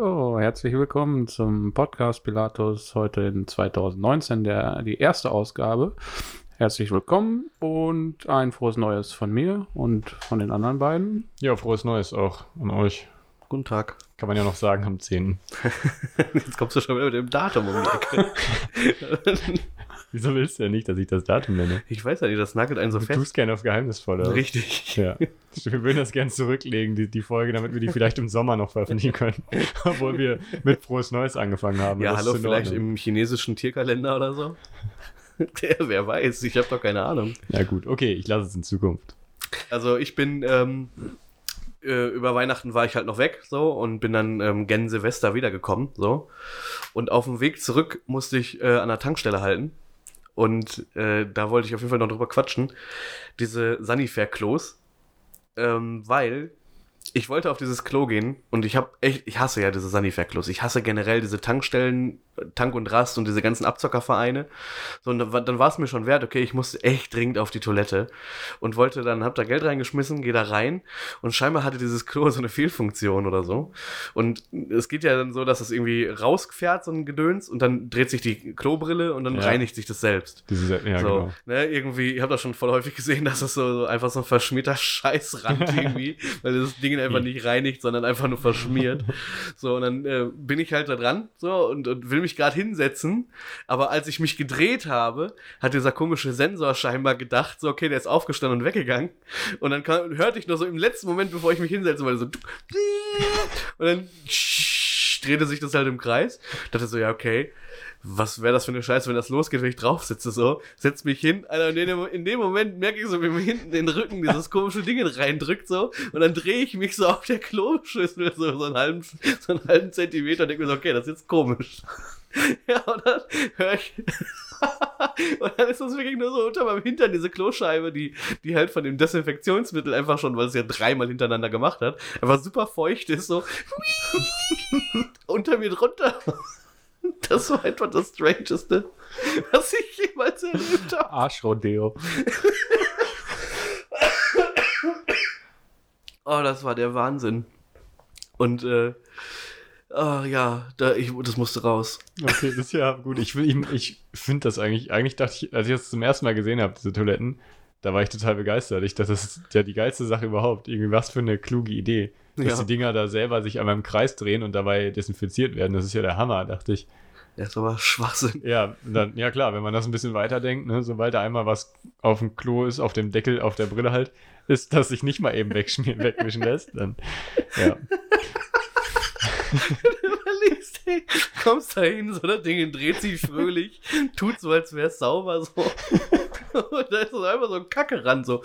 Jo, herzlich willkommen zum Podcast Pilatus heute in 2019, der, die erste Ausgabe. Herzlich willkommen und ein frohes Neues von mir und von den anderen beiden. Ja, frohes Neues auch an euch. Guten Tag. Kann man ja noch sagen, am 10. Jetzt kommst du schon wieder mit dem Datum um die Ecke. Wieso willst du ja nicht, dass ich das Datum nenne? Ich weiß ja nicht, das nagelt einen so Du fest. tust gerne auf geheimnisvoll, oder? Richtig. Ja. Wir würden das gerne zurücklegen, die, die Folge, damit wir die vielleicht im Sommer noch veröffentlichen können. Obwohl wir mit Frohes Neues angefangen haben. Ja, hallo, vielleicht im chinesischen Tierkalender oder so. Der, wer weiß, ich habe doch keine Ahnung. Ja, gut, okay, ich lasse es in Zukunft. Also ich bin, ähm, äh, über Weihnachten war ich halt noch weg, so, und bin dann ähm, gen Silvester wiedergekommen, so. Und auf dem Weg zurück musste ich äh, an der Tankstelle halten. Und äh, da wollte ich auf jeden Fall noch drüber quatschen. Diese Sanifair-Klos. Ähm, weil ich wollte auf dieses Klo gehen und ich habe echt, ich hasse ja diese Sanifair-Klos. Ich hasse generell diese Tankstellen, Tank und Rast und diese ganzen Abzockervereine. So, und dann, war- dann war es mir schon wert, okay, ich musste echt dringend auf die Toilette und wollte dann, hab da Geld reingeschmissen, gehe da rein und scheinbar hatte dieses Klo so eine Fehlfunktion oder so. Und es geht ja dann so, dass es irgendwie rausfährt, so ein Gedöns, und dann dreht sich die Klobrille und dann Ja. reinigt sich das selbst. Diese, ja, so, genau. ne, irgendwie, ich habe das schon voll häufig gesehen, dass es so, so einfach so ein verschmierter Scheißrand irgendwie, weil das Ding einfach nicht reinigt, sondern einfach nur verschmiert. So, und dann äh, bin ich halt da dran, so, und, und will mich gerade hinsetzen, aber als ich mich gedreht habe, hat dieser komische Sensor scheinbar gedacht, so, okay, der ist aufgestanden und weggegangen. Und dann kam, hörte ich noch so im letzten Moment, bevor ich mich hinsetzen wollte, so, und dann drehte sich das halt im Kreis. Dachte so, ja, okay, was wäre das für eine Scheiße, wenn das losgeht, wenn ich drauf sitze, so, setz mich hin, Alter, und in dem, in dem Moment merke ich so, wie mir hinten den Rücken dieses komische Ding reindrückt, so, und dann drehe ich mich so auf der Kloschüssel, so, so einen halben, so einen halben Zentimeter, und denke mir so, okay, das ist jetzt komisch. Ja, und dann höre ich, und dann ist das wirklich nur so unter meinem Hintern, diese Kloscheibe, die, die halt von dem Desinfektionsmittel einfach schon, weil es ja dreimal hintereinander gemacht hat, einfach super feucht ist, so, unter mir drunter. Das war einfach das Strangeste, was ich jemals erlebt habe. Arschrodeo. Oh, das war der Wahnsinn. Und, äh, oh, ja, da, ich, das musste raus. Okay, das ist ja gut. Ich, ich, ich finde das eigentlich, eigentlich dachte ich, als ich das zum ersten Mal gesehen habe, diese Toiletten, da war ich total begeistert. Ich dachte, das ist ja die geilste Sache überhaupt. Irgendwie was für eine kluge Idee. Dass Ja. die Dinger da selber sich einmal im Kreis drehen und dabei desinfiziert werden. Das ist ja der Hammer, dachte ich. Das ist aber Schwachsinn. Ja, dann, ja klar, wenn man das ein bisschen weiterdenkt, ne, sobald da einmal was auf dem Klo ist, auf dem Deckel, auf der Brille halt, ist, dass sich nicht mal eben wegschmieren, wegwischen lässt, dann, ja. Überlegst, ey, kommst da hin, so das Ding dreht sich fröhlich, tut so, als wäre es sauber, so. Und da ist so einfach so ein Kacke ran, so.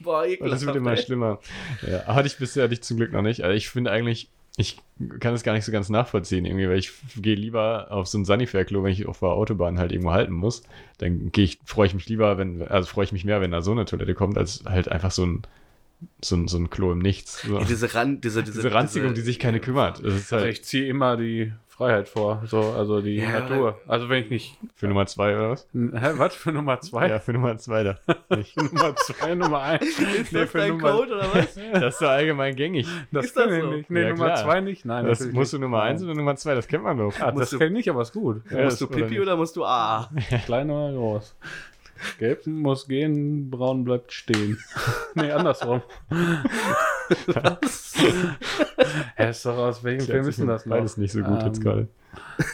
Boah, Und ekelhaft. das wird immer ey. schlimmer. Ja, hatte ich bisher hatte ich zum Glück noch nicht. Also ich finde eigentlich, ich kann es gar nicht so ganz nachvollziehen, irgendwie, weil ich gehe lieber auf so ein Sanifair-Klo, wenn ich auf der Autobahn halt irgendwo halten muss. Dann gehe ich, freue ich mich lieber, wenn, also freue ich mich mehr, wenn da so eine Toilette kommt, als halt einfach so ein, so ein, so ein Klo im Nichts. So. Ja, diese, Ran, diese, diese, Diese Ranzigung, die sich keine kümmert. Das ist Also halt ich ziehe immer die Freiheit vor, so, also die Ja. Natur. Also wenn ich nicht, für Nummer zwei oder was? hä, was für Nummer zwei? Ja, für Nummer zwei da. Nicht. Nummer zwei, Nummer eins. Ist das dein Code oder was? Das ist doch allgemein gängig. Das Ist das so? nicht. Nee, Ja, Nummer klar. zwei nicht. Nein, Das musst du. Nummer eins oder Nummer zwei, das kennt man doch. Ah, das du- kenne ich, aber ist gut. Ja, musst du oder Pipi nicht? oder musst du A? Klein oder groß? Gelb muss gehen, braun bleibt stehen. nee, andersrum. Hä, ist doch aus welchem Film ist denn das noch? Beides nicht so gut jetzt Ähm, gerade.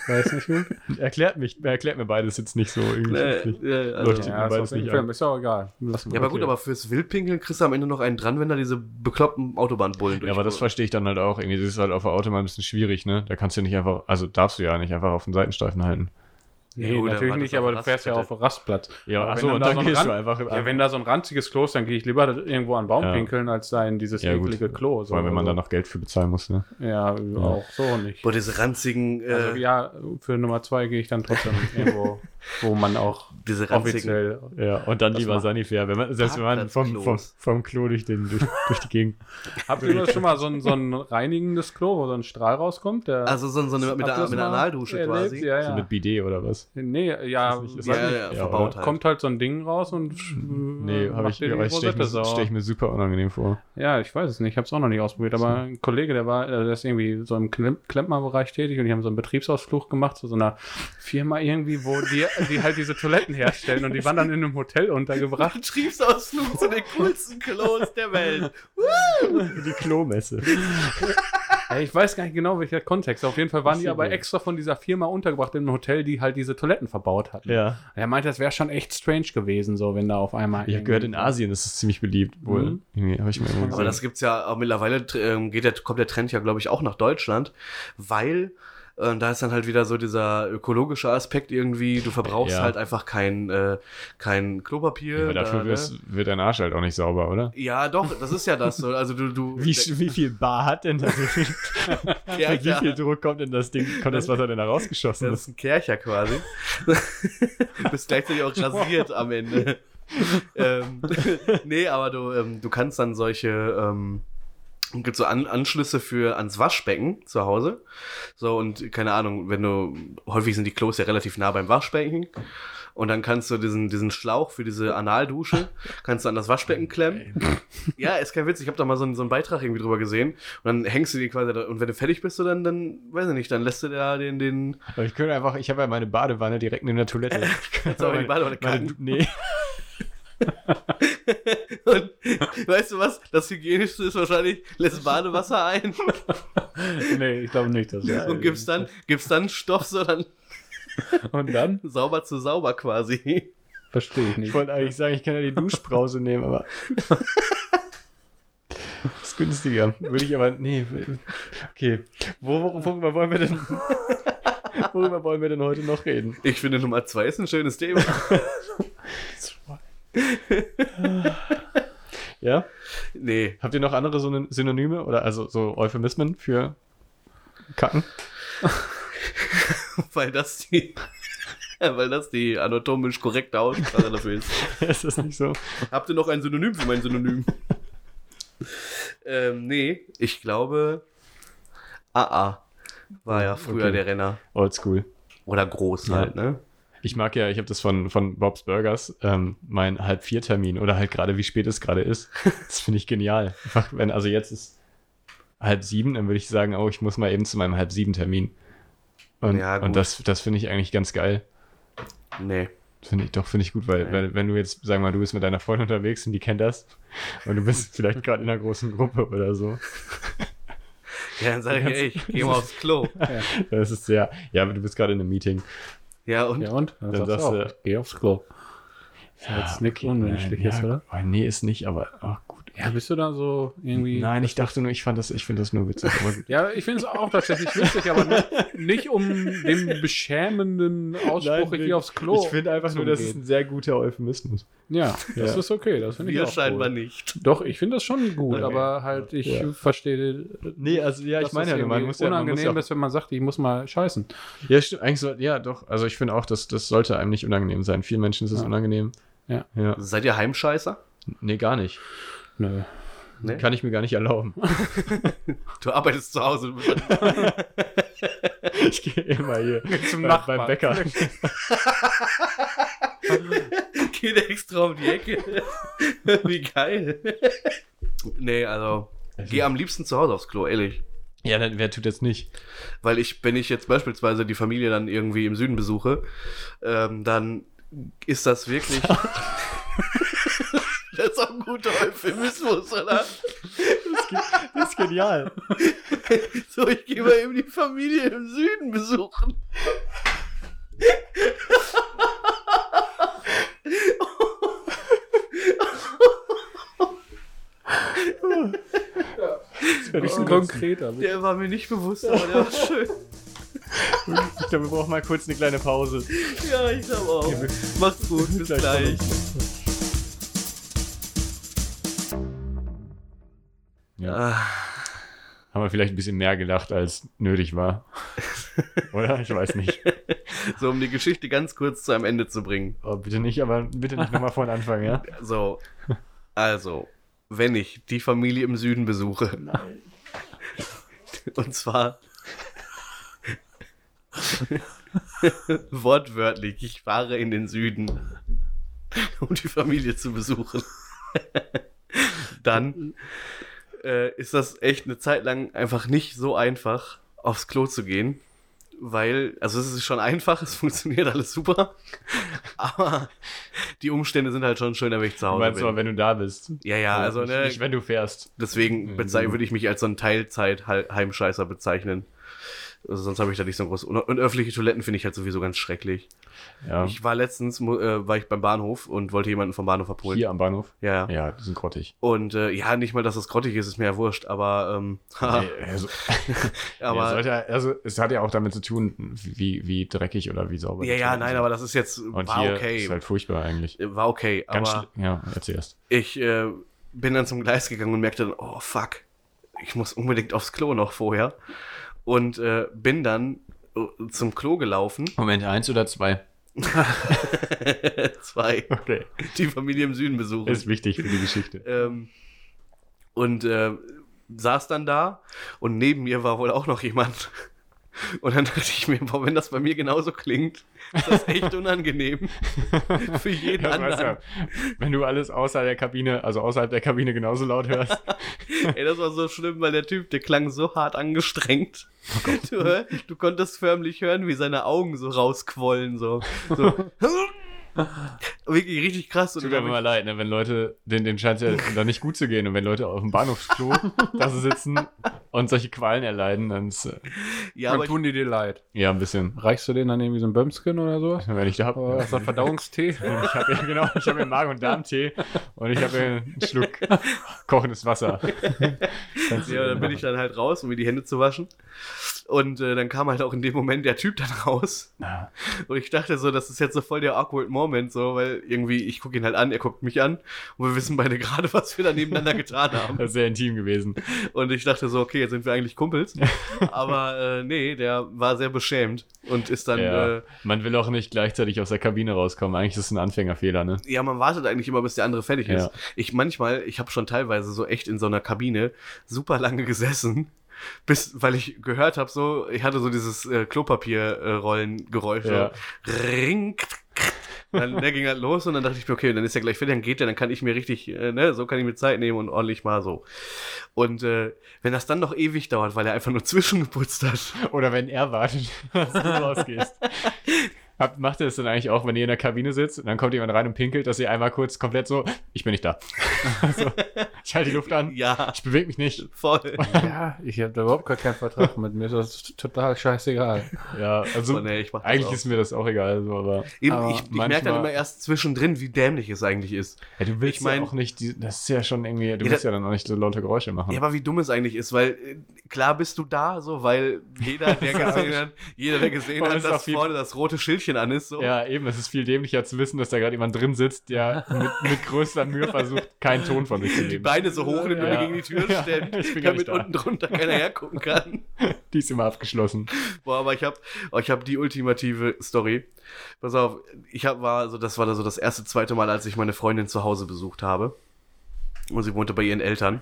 Weiß nicht gut. Erklärt, mich, erklärt mir beides jetzt nicht so irgendwie. Schriftlich. ja, also, Ja, ist beides aus welchem nicht Film. an. Ist ja auch egal. Lassen wir ja, aber gut, aber fürs Wildpinkeln kriegst du am Ende noch einen dran, wenn da diese bekloppten Autobahnbullen Ja, aber das verstehe ich dann halt auch. Irgendwie das ist halt auf der Autobahn ein bisschen schwierig, ne? Da kannst du nicht einfach, also darfst du ja nicht einfach auf den Seitenstreifen halten. Nee, Ja, natürlich nicht, aber du fährst ja auf den Rastplatz. Ja, Aber achso, wenn und da dann so ein gehst du einfach. Ja, wenn da so ein ranziges Klo ist, dann gehe ich lieber irgendwo an Baum Ja. pinkeln, als da in dieses ja, gut. eklige Klo. So, Vor allem, wenn man also, da noch Geld für bezahlen muss, ne? Ja, auch so nicht. Boah, diese ranzigen, äh, Also ja, für Nummer zwei gehe ich dann trotzdem irgendwo wo man auch Diese ranzigen. offiziell. Ja, und dann lieber Sanifair, wenn man, selbst wenn man vom, vom, vom Klo durch, den, durch, durch die Gegend. Habt ihr das schon mal so ein, so ein reinigendes Klo, wo so ein Strahl rauskommt? Der, Also so, so eine, mit, der, einer Analdusche quasi. Ja, So ja. mit Bidet oder was? Nee, ja, Ist das nicht- ist weiß Ja, ja, Ja, verbaut halt. kommt halt so ein Ding raus und Nee, äh, habe macht ich, stelle ich, stell ich mir super unangenehm vor. Ja, ich weiß es nicht. Ich habe es auch noch nicht ausprobiert. Aber ein Kollege, der war, äh, der ist irgendwie so im Klemm Klempnerbereich tätig und die haben so einen Betriebsausflug gemacht zu so einer Firma irgendwie, wo die, die halt diese Toiletten herstellen und die waren dann in einem Hotel untergebracht. Betriebsausflug zu den coolsten Klos der Welt. Die Klomesse. Ich weiß gar nicht genau, welcher Kontext. Auf jeden Fall waren die aber extra von dieser Firma untergebracht in einem Hotel, die halt diese Toiletten verbaut hatten. Ja. Er meinte, das wäre schon echt strange gewesen, so wenn da auf einmal. Ich habe gehört, in Asien ist es ziemlich beliebt. Wohl. Mhm. Ich mir Aber das gibt's ja auch mittlerweile, ähm, geht der, kommt der Trend ja, glaube ich, auch nach Deutschland, weil äh, da ist dann halt wieder so dieser ökologische Aspekt irgendwie, du verbrauchst Ja. halt einfach kein, äh, kein Klopapier. Ja, aber dafür da, ne? wird dein Arsch halt auch nicht sauber, oder? Ja, doch, das ist ja das so. Also du, du Wie, wie viel Bar hat denn das? ja, wie viel Druck kommt denn das Ding, kommt das Wasser denn da rausgeschossen? Das ist ein Kercher quasi. du bist gleichzeitig auch rasiert am Ende. ähm, nee, aber du, ähm, du kannst dann solche, ähm, gibt so An Anschlüsse für ans Waschbecken zu Hause. So, und keine Ahnung, wenn du, häufig sind die Klos ja relativ nah beim Waschbecken. Und dann kannst du diesen, diesen Schlauch für diese Analdusche, kannst du an das Waschbecken klemmen. Ja, ist kein Witz. Ich habe da mal so einen, so einen Beitrag irgendwie drüber gesehen. Und dann hängst du die quasi da. Und wenn du fertig bist, dann, dann, weiß ich nicht, dann lässt du da den, den, Aber ich könnte einfach, ich habe ja meine Badewanne direkt neben der Toilette. Kannst du auch in die Badewanne meine? Nee. Und weißt du was? Das Hygienischste ist wahrscheinlich, lässt Badewasser ein nee, ich glaube nicht, dass das und gibst dann, gibst dann Stoff, so dann Und dann? sauber zu sauber quasi. Verstehe ich Ich nicht. wollte eigentlich sagen, ich kann ja die Duschbrause nehmen, aber. ist günstiger. Würde ich aber. Nee. Okay. Wo, wo, worüber wollen wir denn. Worüber wollen wir denn heute noch reden? Ich finde Nummer zwei ist ein schönes Thema. Ja? Nee, Habt ihr noch andere Syn- Synonyme oder also so Euphemismen für Kacken? weil das die, weil das die anatomisch korrekte Aussprache dafür ist. ist das nicht so? Habt ihr noch ein Synonym für mein Synonym? ähm, nee, ich glaube, AA war ja früher Okay. der Renner. Oldschool. Oder groß Ja. halt, ne? Ich mag ja, ich habe das von, von Bob's Burgers, ähm, mein Halb-Vier-Termin oder halt gerade wie spät es gerade ist. Das finde ich genial. Einfach, wenn, also jetzt ist halb sieben, dann würde ich sagen, oh, ich muss mal eben zu meinem Halb-Sieben-Termin. Und, Ja, und das, das finde ich eigentlich ganz geil. Nee. Finde ich doch, finde ich gut, weil, Ja. weil wenn du jetzt, sagen wir mal, du bist mit deiner Freundin unterwegs und die kennt das und du bist vielleicht gerade in einer großen Gruppe oder so. Ja, dann sag ich, ey, ich geh mal aufs Klo. Das ist sehr, ja, aber du bist gerade in einem Meeting. Ja, und Ja, und? Dann, Dann sagst du auch, ich geh aufs Klo. Ist ja jetzt nichts Unmenschliches, ja, oder? Oh, nee, ist nicht, aber ach, gut. Ja, bist du da so irgendwie. Nein, ich dachte nur, ich fand das, ich finde das nur witzig. Aber gut. Ja, ich finde es auch tatsächlich witzig, aber nicht, nicht um den beschämenden Ausspruch, ich Nein, gehe aufs Klo. Ich finde einfach nur, das ist ein sehr guter Euphemismus. Ja, das Ja. ist okay, das finde ich wir auch scheinbar cool. nicht. Doch, ich finde das schon gut, Okay. aber halt, ich Ja. verstehe. Nee, also ja, ich meine das ja, man muss ja, man muss unangenehm ja, ist, wenn man sagt, ich muss mal scheißen. ja, stimmt, eigentlich so, ja, doch, also ich finde auch, dass das sollte einem nicht unangenehm sein. Vielen Menschen ist es Ja. unangenehm. Ja. ja. Seid ihr Heimscheißer? Nee, gar nicht. Nö. Nee? Kann ich mir gar nicht erlauben. Du arbeitest zu Hause. ich gehe immer hier Zum bei, Nachbarn. beim Bäcker. Geht extra um die Ecke. Wie geil. Nee, also. Geh am liebsten zu Hause aufs Klo, ehrlich. Ja, dann, wer tut das nicht? Weil ich, wenn ich jetzt beispielsweise die Familie dann irgendwie im Süden besuche, ähm, dann ist das wirklich. Das ist auch ein guter Euphemismus, oder? Das ist genial. So, ich gehe mal eben die Familie im Süden besuchen. Das werde ich so Bisschen konkreter. Der war mir nicht bewusst, aber der war schön. Ich glaube, wir brauchen mal kurz eine kleine Pause. Ja, ich glaube auch. Macht's gut, bis Gleich gleich. Ja. Ah, Haben wir vielleicht ein bisschen mehr gelacht, als nötig war. Oder? Ich weiß nicht. So, um die Geschichte ganz kurz zu einem Ende zu bringen. Oh, bitte nicht, aber bitte nicht nochmal von Anfang, ja? So, also, wenn ich die Familie im Süden besuche. Und zwar wortwörtlich, ich fahre in den Süden, um die Familie zu besuchen. Dann äh, ist das echt eine Zeit lang einfach nicht so einfach, aufs Klo zu gehen. Weil, also es ist schon einfach, es funktioniert alles super. Aber die Umstände sind halt schon schöner, wenn ich zu Du Hause meinst bin. aber, wenn du da bist. Ja, ja, also nicht, ne, nicht wenn du fährst. deswegen bezei- würde ich mich als so ein Teilzeit-Heimscheißer bezeichnen. Also sonst habe ich da nicht so großes. Und, und öffentliche Toiletten finde ich halt sowieso ganz schrecklich. Ja. Ich war letztens, äh, war ich beim Bahnhof und wollte jemanden vom Bahnhof abholen. Hier am Bahnhof. Ja, ja. Ja, die sind grottig. Und äh, ja, nicht mal, dass das grottig ist, ist mir ja wurscht, aber, ähm, Nee, also, aber ja, sollte, also, es hat ja auch damit zu tun, wie, wie dreckig oder wie sauber. ja, ja, nein, sind. aber das ist jetzt, Und war hier okay. ist halt furchtbar eigentlich. War okay, Ganz aber ja, erzähl erst. ich äh, bin dann zum Gleis gegangen und merkte dann, oh fuck, ich muss unbedingt aufs Klo noch vorher. Und äh, bin dann äh, zum Klo gelaufen. Moment, eins oder zwei? Zwei. Okay. Die Familie im Süden besuchen. Ist wichtig für die Geschichte. ähm, und äh, saß dann da und neben mir war wohl auch noch jemand. Und dann dachte ich mir, boah, wenn das bei mir genauso klingt, ist das echt unangenehm. Für jeden Ja, anderen. du, wenn du alles außer der Kabine, also außerhalb der Kabine genauso laut hörst. Ey, das war so schlimm, weil der Typ, der klang so hart angestrengt. Du, du konntest förmlich hören, wie seine Augen so rausquollen. So. so. Wirklich richtig krass. Tut mir immer leid, ne? wenn Leute, denen, denen scheint es ja dann nicht gut zu gehen und wenn Leute auf dem Bahnhofsklo da so sitzen und solche Qualen erleiden, dann ist, äh, ja, Dann tun die dir leid. ja, ein bisschen. Reichst du denen dann irgendwie so ein Bömskin oder sowas? Wenn ich da habe. Oder so einen Verdauungstee? Ich habe ja, genau, ich habe ja Magen- und Darmtee und ich habe ja einen Schluck kochendes Wasser. Ja, dann bin ich dann halt raus, um mir die Hände zu waschen. Und äh, dann kam halt auch in dem Moment der Typ dann raus. Ja. Und ich dachte so, das ist jetzt so voll der awkward Moment, so, weil irgendwie, ich gucke ihn halt an, er guckt mich an und wir wissen beide gerade, was wir da nebeneinander getan haben. Das ist sehr intim gewesen. Und ich dachte so, okay, jetzt sind wir eigentlich Kumpels. Aber äh, nee, der war sehr beschämt und ist dann, Ja. äh, Man will auch nicht gleichzeitig aus der Kabine rauskommen. Eigentlich ist es ein Anfängerfehler, ne? ja, man wartet eigentlich immer, bis der andere fertig ist. Ja. Ich manchmal, ich habe schon teilweise so echt in so einer Kabine super lange gesessen. Bis, weil ich gehört habe, so, ich hatte so dieses äh, Klopapierrollengeräusch. Ja. So, ring. Dann, der ging halt los und dann dachte ich mir, okay, dann ist er gleich fertig, dann geht der, dann kann ich mir richtig, äh, ne, so kann ich mir Zeit nehmen und ordentlich mal so. Und äh, wenn das dann noch ewig dauert, weil er einfach nur zwischengeputzt hat, Oder wenn er wartet, dass du rausgehst. Habt, macht ihr das dann eigentlich auch, wenn ihr in der Kabine sitzt und dann kommt jemand rein und pinkelt, dass ihr einmal kurz komplett so, ich bin nicht da. also, ich halte die Luft an, ja, ich bewege mich nicht. voll. Ja, ich habe da überhaupt gar keinen Vertrag mit mir. Das ist total scheißegal. Ja, also Oh, nee, eigentlich ist mir das auch egal, so, aber Eben, Aber ich, ich merke dann immer erst zwischendrin, wie dämlich es eigentlich ist. ja, du willst Ich mein- ja auch nicht, die, das ist ja schon irgendwie, du Ja, willst ja dann auch nicht so laute Geräusche machen. Ja, aber wie dumm es eigentlich ist, weil äh, klar bist du da, so, weil jeder, der gesehen hat, jeder, der gesehen hat, dass vorne das rote Schildchen an ist, so. Ja, eben, es ist viel dämlicher zu wissen, dass da gerade jemand drin sitzt, der mit, mit größter Mühe versucht, keinen Ton von sich zu geben. Beine so hoch nimmt und Ja. gegen die Tür Ja, gar damit da. unten drunter keiner hergucken kann. Die ist immer abgeschlossen. Boah, aber ich habe ich hab die ultimative Story. Pass auf, ich hab, war so, das war da so das erste, zweite Mal, als ich meine Freundin zu Hause besucht habe. Und sie wohnte bei ihren Eltern.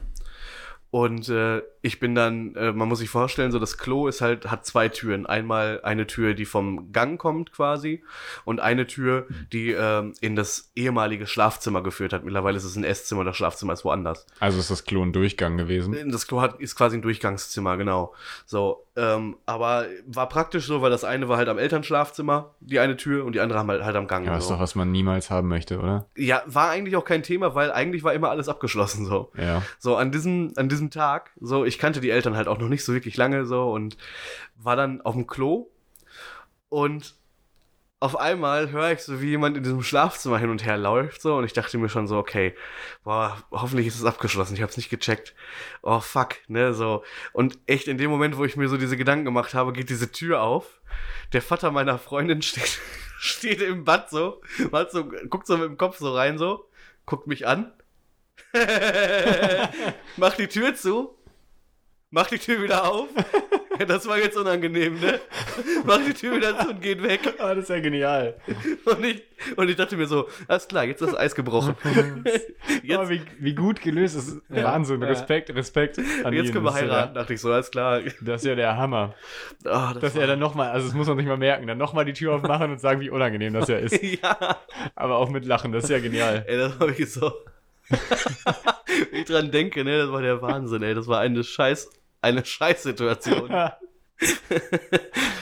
Und äh, ich bin dann, äh, man muss sich vorstellen, so das Klo ist halt, hat zwei Türen. Einmal eine Tür, die vom Gang kommt quasi und eine Tür, die ähm, in das ehemalige Schlafzimmer geführt hat. Mittlerweile ist es ein Esszimmer, das Schlafzimmer ist woanders. Also ist das Klo ein Durchgang gewesen. Das Klo hat, ist quasi ein Durchgangszimmer, genau. So, ähm, aber war praktisch so, weil das eine war halt am Elternschlafzimmer, die eine Tür, und die andere haben halt, halt am Gang. Ja, das ist so. doch, was man niemals haben möchte, oder? ja, war eigentlich auch kein Thema, weil eigentlich war immer alles abgeschlossen so. Ja. So, an diesem, an diesem Tag, so, ich kannte die Eltern halt auch noch nicht so wirklich lange so und war dann auf dem Klo und auf einmal höre ich so, wie jemand in diesem Schlafzimmer hin und her läuft so und ich dachte mir schon so, okay, boah, hoffentlich ist es abgeschlossen, ich habe es nicht gecheckt. Oh fuck, ne, so. Und echt in dem Moment, wo ich mir so diese Gedanken gemacht habe, geht diese Tür auf. Der Vater meiner Freundin steht, steht im Bad so, so, guckt so mit dem Kopf so rein so, guckt mich an, macht die Tür zu, macht die Tür wieder auf, das war jetzt unangenehm, ne? Mach die Tür wieder zu und geht weg. Ah, das ist ja genial. Und ich, und ich dachte mir so, alles klar, jetzt ist das Eis gebrochen. Jetzt, Oh, wie, wie gut gelöst. Das ist Ja. Wahnsinn. Ja. Respekt, Respekt an jetzt ihn. können wir heiraten, dachte ich so, alles klar. Das ist ja der Hammer. Ah, das Dass er dann nochmal, also das muss man nicht mal merken, dann nochmal die Tür aufmachen und sagen, wie unangenehm das ja ist. ja, Aber auch mit Lachen, das ist ja genial. ey, das war wirklich so. Wenn ich dran denke, ne, das war der Wahnsinn, ey. Das war eine Scheiß, eine Scheißsituation.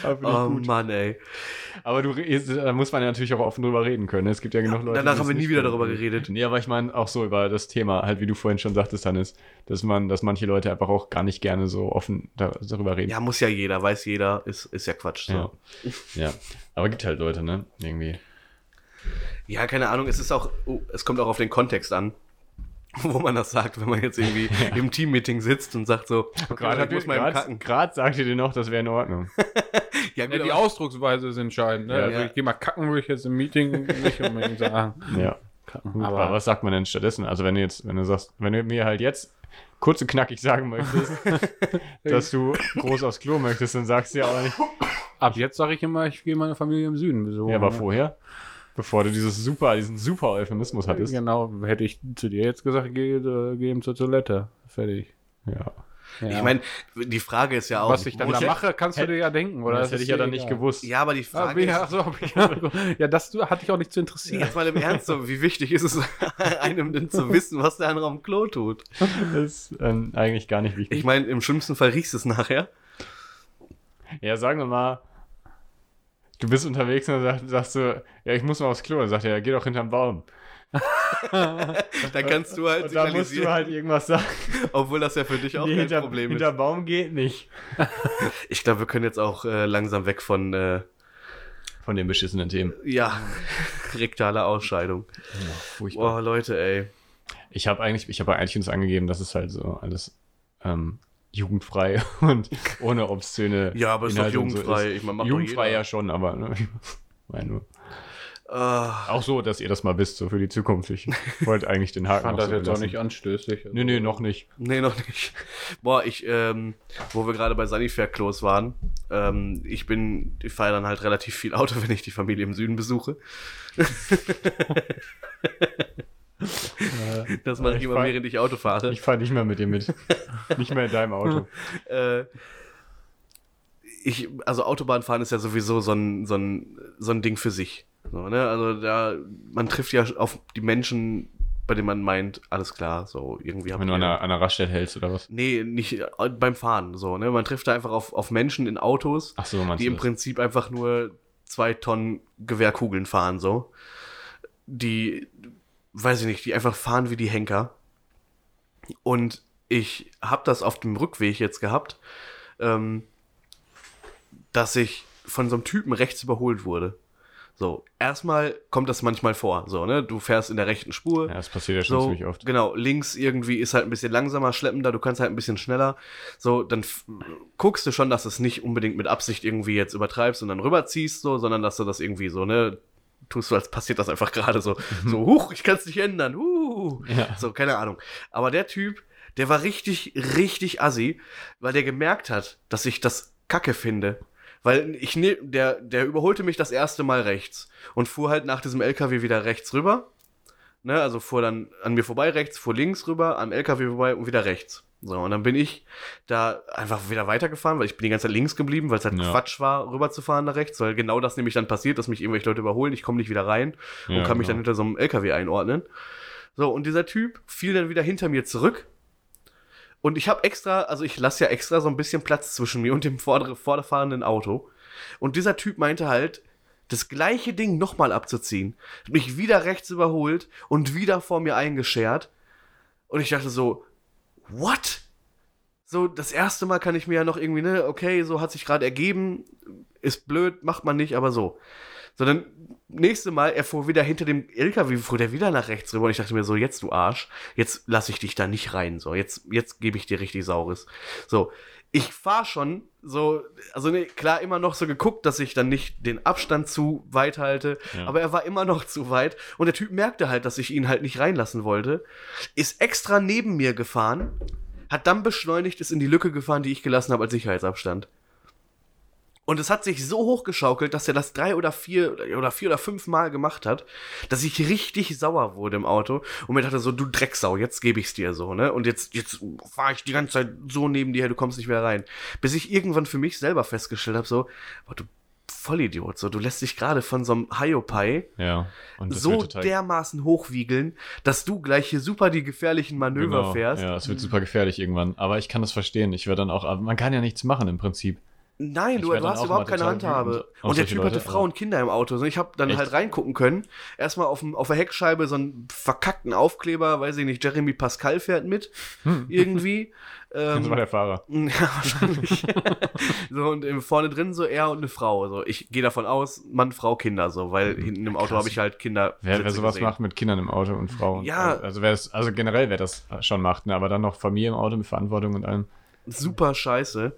Oh gut. Mann, ey. Aber du, da muss man ja natürlich auch offen drüber reden können. Es gibt ja genug Leute. danach haben wir nie wieder darüber geredet. Nee, aber ich meine auch so über das Thema, halt wie du vorhin schon sagtest, Hannes, dass man, dass manche Leute einfach auch gar nicht gerne so offen da, darüber reden. Ja, muss ja jeder, weiß jeder, ist, ist ja Quatsch. So. ja. ja. Aber gibt halt Leute, ne? Irgendwie. Ja, keine Ahnung, es ist auch, oh, es kommt auch auf den Kontext an, wo man das sagt, wenn man jetzt irgendwie im Teammeeting sitzt und sagt so, Gerade ich habt ihr- muss mal grad- kacken. grad sagt ihr dir noch, das wäre in Ordnung. Ja, Ja, die Ausdrucksweise ist entscheidend. Ne? Ja. also Ja. ich gehe mal kacken, würde ich jetzt im Meeting nicht unbedingt sagen. Ja. Kacken. Aber, Aber was sagt man denn stattdessen? Also wenn du jetzt, wenn du sagst, wenn du mir halt jetzt kurz und knackig sagen möchtest, dass du groß aufs Klo möchtest, dann sagst du ja auch nicht. ab jetzt sage ich immer, ich gehe meine Familie im Süden besuchen. Ja, aber ne? vorher, bevor du dieses super, diesen super Euphemismus hattest. Genau, hätte ich zu dir jetzt gesagt, geh, äh, geh eben zur Toilette. Fertig. Ja. Ja. Ich meine, die Frage ist ja auch, was ich dann da mache, kannst du hätte- dir ja denken, oder? das hätte ich ja dann nicht gewusst. Ja, aber die Ah, Frage ja, ist, so, hab ich, ja, ja, das du- hatte ich auch nicht zu interessieren. jetzt mal im Ernst, so, wie wichtig ist es einem denn zu wissen, was der andere am Klo tut? Das ist ähm, eigentlich gar nicht wichtig. Ich meine, im schlimmsten Fall riechst du es nachher. Ja, sagen wir mal, du bist unterwegs und dann sag, sagst du, ja, ich muss mal aufs Klo. Dann sagt er, ja, geh doch hinterm Baum. Dann kannst du halt Und da musst du halt irgendwas sagen. obwohl das ja für dich auch Nee, kein hinter, Problem hinter ist. Baum geht nicht. Ich glaube, wir können jetzt auch äh, langsam weg von, äh, Von den beschissenen Themen. ja, rektale Ausscheidung. Furchtbar. Boah, Leute, ey. Ich habe eigentlich, ich habe eigentlich uns angegeben, dass es halt so alles ähm, jugendfrei und ohne obszöne. Ja, aber ist doch Inhalte und so jugendfrei. ist. Ich mein, jugendfrei ja schon, aber ne, ich meine nur. Ah, Auch so, dass ihr das mal wisst, so für die Zukunft. Ich wollte eigentlich den Ich Haken fand noch das so jetzt auch nicht anstößig. Nee, nee, noch nicht. nee, noch nicht. Boah, ich, ähm, wo wir gerade bei Sanifair-Klos waren, ähm, ich bin, ich fahre dann halt relativ viel Auto, wenn ich die Familie im Süden besuche. Das mache ich Ich immer, fahr- während ich Auto fahre. Ich fahre nicht mehr mit dir mit. nicht mehr in deinem Auto. äh, ich, also Autobahnfahren ist ja sowieso so ein, so ein, so ein Ding für sich. So, ne? Also da, man trifft ja auf die Menschen, bei denen man meint, alles klar, so irgendwie Wenn du an einer, an einer Raststätte hältst oder was? Nee, nicht äh, beim Fahren, so, ne? Man trifft da einfach auf, auf Menschen in Autos, so, die im das? Prinzip einfach nur zwei Tonnen Gewehrkugeln fahren, so. Die, weiß ich nicht, die einfach fahren wie die Henker. Und ich habe das auf dem Rückweg jetzt gehabt, ähm, dass ich von so einem Typen rechts überholt wurde. So, erstmal kommt das manchmal vor, so, ne? Du fährst in der rechten Spur. Ja, das passiert ja schon So, ziemlich oft. genau, links irgendwie ist halt ein bisschen langsamer, schleppender, du kannst halt ein bisschen schneller. So, dann guckst du schon, dass du es nicht unbedingt mit Absicht irgendwie jetzt übertreibst und dann rüberziehst, so, sondern dass du das irgendwie so, ne, tust du, als passiert das einfach gerade so. So, huch, ich kann es nicht ändern, uh. Ja. So, keine Ahnung. Aber der Typ, der war richtig, richtig assi, weil der gemerkt hat, dass ich das kacke finde. Weil ich ne, der, der überholte mich das erste Mal rechts und fuhr halt nach diesem LKW wieder rechts rüber. Ne, also fuhr dann an mir vorbei rechts, fuhr links rüber, am LKW vorbei und wieder rechts. So, und dann bin ich da einfach wieder weitergefahren, weil ich bin die ganze Zeit links geblieben, weil es halt Ja. Quatsch war, rüberzufahren nach rechts, weil genau das nämlich dann passiert, dass mich irgendwelche Leute überholen, ich komme nicht wieder rein und Ja, kann mich dann genau. hinter so einem LKW einordnen. So, und dieser Typ fiel dann wieder hinter mir zurück. Und ich habe extra, also ich lasse ja extra so ein bisschen Platz zwischen mir und dem vordere, vorderfahrenden Auto. Und dieser Typ meinte halt, das gleiche Ding nochmal abzuziehen. Hat mich wieder rechts überholt und wieder vor mir eingeschert. Und ich dachte so, what? So, das erste Mal kann ich mir ja noch irgendwie, ne, okay, so hat sich gerade ergeben, ist blöd, macht man nicht, aber so. Sondern nächste Mal, er fuhr wieder hinter dem LKW, fuhr der wieder nach rechts rüber und ich dachte mir so, jetzt du Arsch, jetzt lasse ich dich da nicht rein, so, jetzt, jetzt gebe ich dir richtig Saures. So, ich fahr schon so, also ne, klar immer noch so geguckt, dass ich dann nicht den Abstand zu weit halte, Ja. aber er war immer noch zu weit und der Typ merkte halt, dass ich ihn halt nicht reinlassen wollte, ist extra neben mir gefahren, hat dann beschleunigt, ist in die Lücke gefahren, die ich gelassen habe als Sicherheitsabstand. Und es hat sich so hochgeschaukelt, dass er das drei oder vier oder vier oder fünf Mal gemacht hat, dass ich richtig sauer wurde im Auto und mir dachte so, du Drecksau, jetzt gebe ich's dir so, ne? Und jetzt, jetzt fahre ich die ganze Zeit so neben dir her, du kommst nicht mehr rein. Bis ich irgendwann für mich selber festgestellt habe, so, boah, du Vollidiot, so, du lässt dich gerade von so einem Hiopai Ja. So dermaßen hochwiegeln, dass du gleich hier super die gefährlichen Manöver Genau, fährst. Ja, es wird super gefährlich irgendwann. Aber ich kann das verstehen. Ich werde dann auch, aber man kann ja nichts machen im Prinzip. Nein, du, du hast überhaupt keine Handhabe. auf Und der Typ hatte Leute, Frau aber- und Kinder im Auto. Ich habe dann Echt? halt reingucken können. Erstmal auf, auf der Heckscheibe so einen verkackten Aufkleber, weiß ich nicht, Jeremy Pascal fährt mit. Irgendwie. Das Ähm, war der Fahrer. ja, wahrscheinlich. so, und ähm, vorne drin so er und eine Frau. So, ich gehe davon aus, Mann, Frau, Kinder, so, weil hinten im Auto habe ich halt Kinder. Wer, wer sowas gesehen. macht mit Kindern im Auto und Frauen. Ja. Also, wer das, also generell, wer das schon macht, ne? aber dann noch Familie im Auto mit Verantwortung und allem. super scheiße.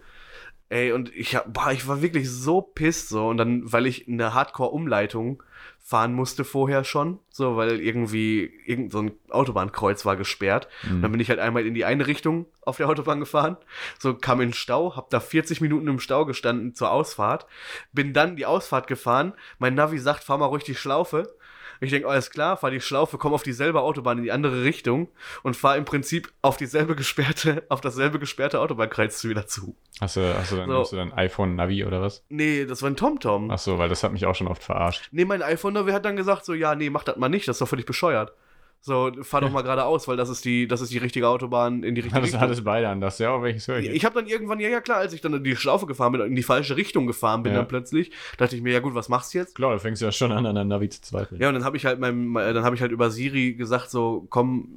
Ey, und ich hab, boah, ich war wirklich so pisst so und dann, weil ich eine Hardcore-Umleitung fahren musste vorher schon, so, weil irgendwie irgend so ein Autobahnkreuz war gesperrt. Mhm. Dann bin ich halt einmal in die eine Richtung auf der Autobahn gefahren, so kam in den Stau, hab da 40 Minuten im Stau gestanden zur Ausfahrt, bin dann die Ausfahrt gefahren, mein Navi sagt, fahr mal ruhig die Schlaufe. Ich denke, alles klar, fahr die Schlaufe, komm auf dieselbe Autobahn in die andere Richtung und fahr im Prinzip auf dieselbe gesperrte, auf dasselbe gesperrte Autobahnkreuz wieder zu. Hast du, hast du dann, So. hast du dann iPhone Navi oder was? Nee, das war ein TomTom. Ach so, weil das hat mich auch schon oft verarscht. Nee, mein iPhone, wer hat dann gesagt so, ja, nee, mach das mal nicht, das ist doch völlig bescheuert. So, fahr doch mal geradeaus, weil das ist die, das ist die richtige Autobahn in die richtige Das Richtung. hat es beide an. Das ja welches höre ich. Ich habe dann irgendwann, ja, ja klar, als ich dann in die Schlaufe gefahren bin, in die falsche Richtung gefahren bin, Ja. dann plötzlich, dachte ich mir, ja gut, was machst du jetzt? Klar, du fängst ja schon an, an der Navi zu zweifeln. Ja, und dann habe ich halt meinem, äh, dann habe ich halt über Siri gesagt, so, komm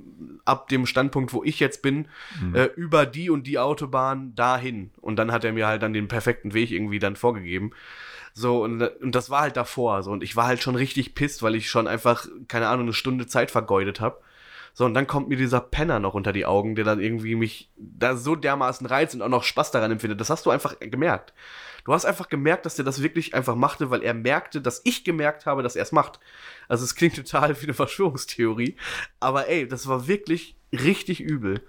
ab dem Standpunkt, wo ich jetzt bin, Mhm. äh, über die und die Autobahn dahin. Und dann hat er mir halt dann den perfekten Weg irgendwie dann vorgegeben. So, und, und das war halt davor. So, und ich war halt schon richtig pisst, weil ich schon einfach, keine Ahnung, eine Stunde Zeit vergeudet habe. So, und dann kommt mir dieser Penner noch unter die Augen, der dann irgendwie mich da so dermaßen reizt und auch noch Spaß daran empfindet. Das hast du einfach gemerkt. Du hast einfach gemerkt, dass der das wirklich einfach machte, weil er merkte, dass ich gemerkt habe, dass er es macht. Also es klingt total wie eine Verschwörungstheorie, aber ey, das war wirklich richtig übel.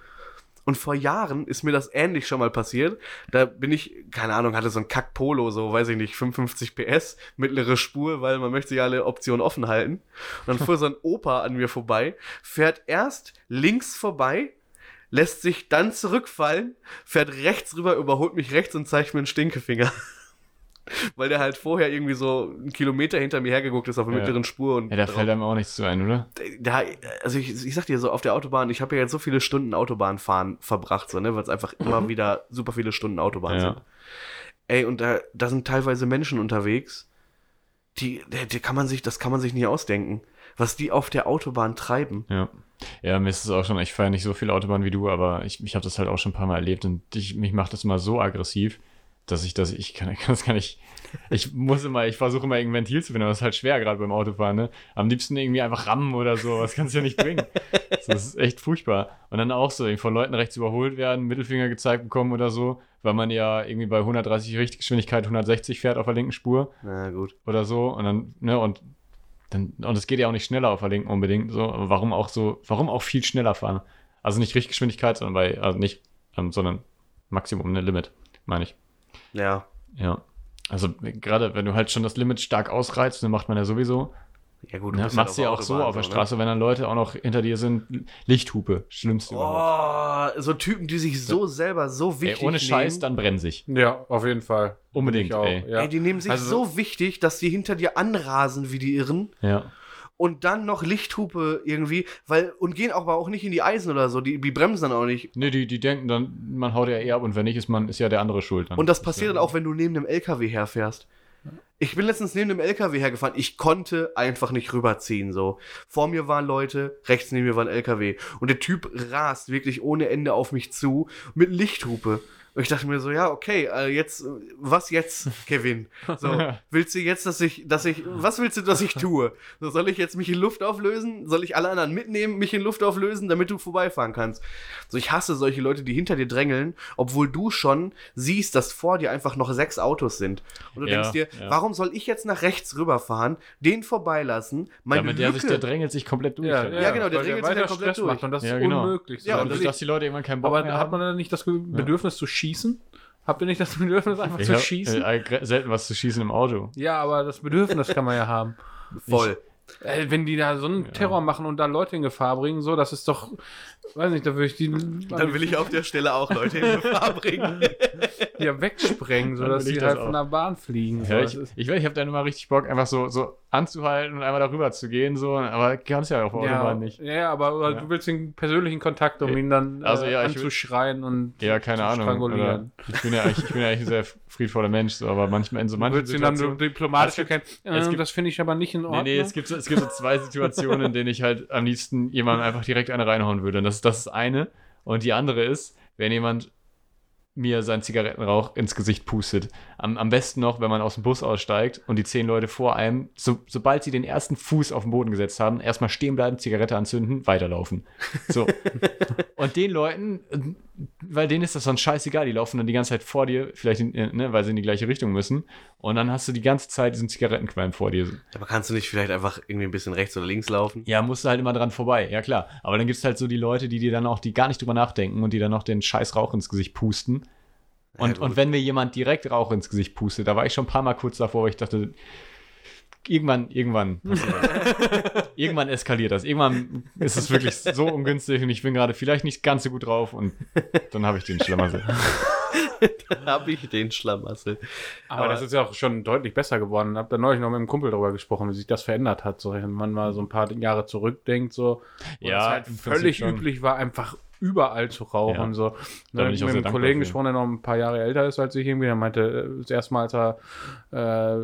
Und vor Jahren ist mir das ähnlich schon mal passiert. Da bin ich, keine Ahnung, hatte so ein Kack-Polo, so weiß ich nicht, 55 PS, mittlere Spur, weil man möchte ja alle Optionen offen halten. Und dann fuhr so ein Opa an mir vorbei, fährt erst links vorbei, lässt sich dann zurückfallen, fährt rechts rüber, überholt mich rechts und zeigt mir einen Stinkefinger. Weil der halt vorher irgendwie so einen Kilometer hinter mir hergeguckt ist auf der Ja. mittleren Spur und Ja, da fällt einem auch nichts zu ein, oder? da, also ich, ich sag dir so, auf der Autobahn, ich habe ja jetzt so viele Stunden Autobahnfahren verbracht, so, ne, weil es einfach immer wieder super viele Stunden Autobahn Ja. sind. Ey, und da, da sind teilweise Menschen unterwegs, die, die, kann man sich, das kann man sich nicht ausdenken, was die auf der Autobahn treiben. Ja. Ja, mir ist es auch schon, ich fahre nicht so viel Autobahn wie du, aber ich, ich habe das halt auch schon ein paar Mal erlebt und ich, mich macht das immer so aggressiv, dass ich das, ich kann, das gar nicht, ich muss immer, ich versuche immer irgendein Ventil zu finden, aber das ist halt schwer, gerade beim Autofahren, ne? Am liebsten irgendwie einfach rammen oder so, was kannst du ja nicht bringen. Das ist echt furchtbar. Und dann auch so, von Leuten rechts überholt werden, Mittelfinger gezeigt bekommen oder so, weil man ja irgendwie bei 130 Richtgeschwindigkeit 160 fährt auf der linken Spur Na gut. oder so und dann, ne, und dann, und es geht ja auch nicht schneller auf der linken unbedingt, so, aber warum auch so, warum auch viel schneller fahren? Also nicht Richtgeschwindigkeit, sondern bei, also nicht, ähm, sondern Maximum, ne, Limit, meine ich. Ja. Ja. Also gerade wenn du halt schon das Limit stark ausreizt, dann macht man ja sowieso. Ja gut, Ne, bist machst du halt ja auch so auf der ne? Straße, wenn dann Leute auch noch hinter dir sind. Lichthupe, schlimmste überhaupt. Oh, so Typen, die sich so selber so Ey, wichtig ohne Scheiß, nehmen. dann bremse ich. Ja, auf jeden Fall. Unbedingt, ey. Ja. Ey, die nehmen sich Also- so wichtig, dass die hinter dir anrasen wie die Irren. Ja. Und dann noch Lichthupe irgendwie, weil, und gehen aber auch nicht in die Eisen oder so, die, die bremsen dann auch nicht. Ne, die, die denken dann, man haut ja eh ab und wenn nicht, ist man, ist ja der andere schuld. Dann. Und das passiert dann auch, wenn du neben dem LKW herfährst. Ich bin letztens neben dem LKW hergefahren. Ich konnte einfach nicht rüberziehen, so. Vor mir waren Leute, rechts neben mir war ein LKW. Und der Typ rast wirklich ohne Ende auf mich zu mit Lichthupe. Und ich dachte mir so, ja, okay, äh, jetzt, was jetzt, Kevin? So, willst du jetzt, dass ich, dass ich, was willst du, dass ich tue? So, soll ich jetzt mich in Luft auflösen? Soll ich alle anderen mitnehmen, mich in Luft auflösen, damit du vorbeifahren kannst? So, ich hasse solche Leute, die hinter dir drängeln, obwohl du schon siehst, dass vor dir einfach noch sechs Autos sind. Und du Ja, denkst dir, ja. warum soll ich jetzt nach rechts rüberfahren, den vorbeilassen, meine Damit der, Lücke... sich, der drängelt sich komplett durch. Ja. Ja, genau, der drängelt sich komplett Stress durch. macht und das Ja, ist genau. unmöglich. Ja, So, und das Dadurch, dass die Leute irgendwann keinen Bock aber mehr hat haben. man dann nicht das Bedürfnis zu schießen? Habt ihr nicht das Bedürfnis, einfach Ich zu hab, schießen? Äh, selten was zu schießen im Auto. ja, aber das Bedürfnis kann man ja haben. Voll. Äh, wenn die da so einen Terror machen und da Leute in Gefahr bringen, so, das ist doch, weiß nicht, da würde ich die Dann will ich auf der Stelle auch Leute in Gefahr bringen. ja wegsprengen, Dann sodass ich die das halt auch. von der Bahn fliegen. Ja, ich ich, ich habe da immer richtig Bock, einfach so, so anzuhalten und einmal darüber zu gehen, so, aber kannst ja auf der ja, Autobahn nicht. ja, aber Ja. du willst den persönlichen Kontakt, um ihn dann Also, äh, ja, ich will- anzuschreien und Ja, keine zu Ahnung. Oder, strangulieren. ich, bin ja eigentlich, ich bin ja eigentlich ein sehr friedvoller Mensch, so, aber manchmal in so Du manchen dann Situationen. diplomatisch Es gibt- erkennen. es Äh, gibt- das finde ich aber nicht in Nee, Ordnung. nee, es gibt, so, es gibt so zwei Situationen, in denen ich halt am liebsten jemanden einfach direkt eine reinhauen würde. Und das, das ist eine. Und die andere ist, wenn jemand mir seinen Zigarettenrauch ins Gesicht pustet. Am, am besten noch, wenn man aus dem Bus aussteigt und die zehn Leute vor einem, so, sobald sie den ersten Fuß auf den Boden gesetzt haben, erstmal stehen bleiben, Zigarette anzünden, weiterlaufen. So. und den Leuten, weil denen ist das sonst scheißegal, die laufen dann die ganze Zeit vor dir, vielleicht, in, ne, weil sie in die gleiche Richtung müssen. Und dann hast du die ganze Zeit diesen Zigarettenqualm vor dir. Aber kannst du nicht vielleicht einfach irgendwie ein bisschen rechts oder links laufen? Ja, musst du halt immer dran vorbei, ja klar. Aber dann gibt es halt so die Leute, die dir dann auch, die gar nicht drüber nachdenken und die dann noch den scheiß Rauch ins Gesicht pusten. Ja, Und, gut. und wenn mir jemand direkt Rauch ins Gesicht pustet, da war ich schon ein paar Mal kurz davor, wo ich dachte, irgendwann, irgendwann, irgendwann eskaliert das. Irgendwann ist es wirklich so ungünstig und ich bin gerade vielleicht nicht ganz so gut drauf und dann habe ich den Schlamassel. Hab ich den Schlamassel. Aber, das ist ja auch schon deutlich besser geworden. Hab da neulich noch mit einem Kumpel darüber gesprochen, wie sich das verändert hat. So, wenn man mal so ein paar Jahre zurückdenkt, so, Ja, halt völlig üblich war, einfach überall zu rauchen. Ja. So. Da Ne, bin ich mit einem Kollegen gesprochen, der noch ein paar Jahre älter ist als ich irgendwie. Der meinte, äh, das erste Mal, als er, äh,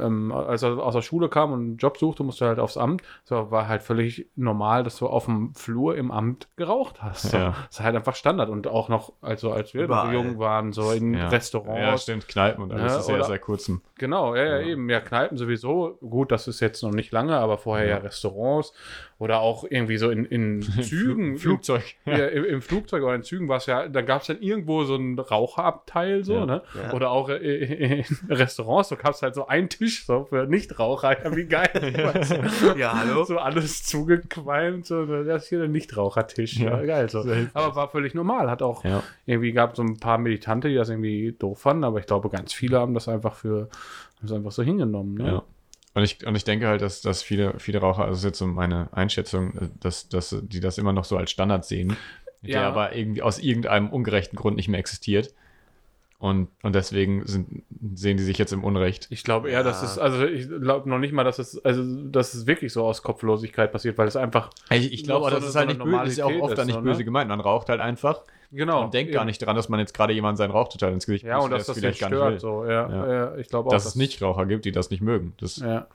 ähm, als er aus der Schule kam und einen Job suchte, musste er halt aufs Amt. So, war halt völlig normal, dass du auf dem Flur im Amt geraucht hast. So. Ja. Das ist halt einfach Standard. Und auch noch, also als wir jung waren, so in Ja. Restaurants. Ja, stimmt, Kneipen und alles Ja, ist ja seit kurzem. Genau, ja, ja, eben. Ja, Kneipen sowieso. Gut, das ist jetzt noch nicht lange, aber vorher ja, Ja. Restaurants oder auch irgendwie so in, in Zügen. Fl Flugzeug. Ja, im, im Flugzeug oder in Zügen war es ja, da gab es dann irgendwo so ein Raucherabteil, so, ne? Oder auch äh, in Restaurants, so gab es halt so einen Tisch so für Nichtraucher. Ja, wie geil. Ja, hallo? So alles zugequalmt, so, das ist hier der Nichtrauchertisch. Ja, geil. So. Aber war völlig normal. Hat auch irgendwie gab so ein paar Militante, die das irgendwie doof fanden, aber ich glaube, ganz viele haben das einfach für haben es einfach so hingenommen. Ne? Ja. Und ich, und ich denke halt, dass, dass viele, viele Raucher, also das ist jetzt so meine Einschätzung, äh, dass, dass die das immer noch so als Standard sehen, der Ja. aber irgendwie aus irgendeinem ungerechten Grund nicht mehr existiert. Und, und deswegen sind, sehen die sich jetzt im Unrecht. Ich glaube eher, Ja. dass es, also ich glaube noch nicht mal, dass es, also dass es wirklich so aus Kopflosigkeit passiert, weil es einfach, Ich, ich glaube, so das ist halt nicht böse, ist ja auch oft dann ist, nicht so, böse ne? gemeint. Man raucht halt einfach genau. und denkt eben. gar nicht daran, dass man jetzt gerade jemand sein Rauch total ins Gesicht Ja, und dass das es nicht stört, so, ja, Ja. ja. ich glaube auch. Dass es Nichtraucher gibt, die das nicht mögen. Das, Ja.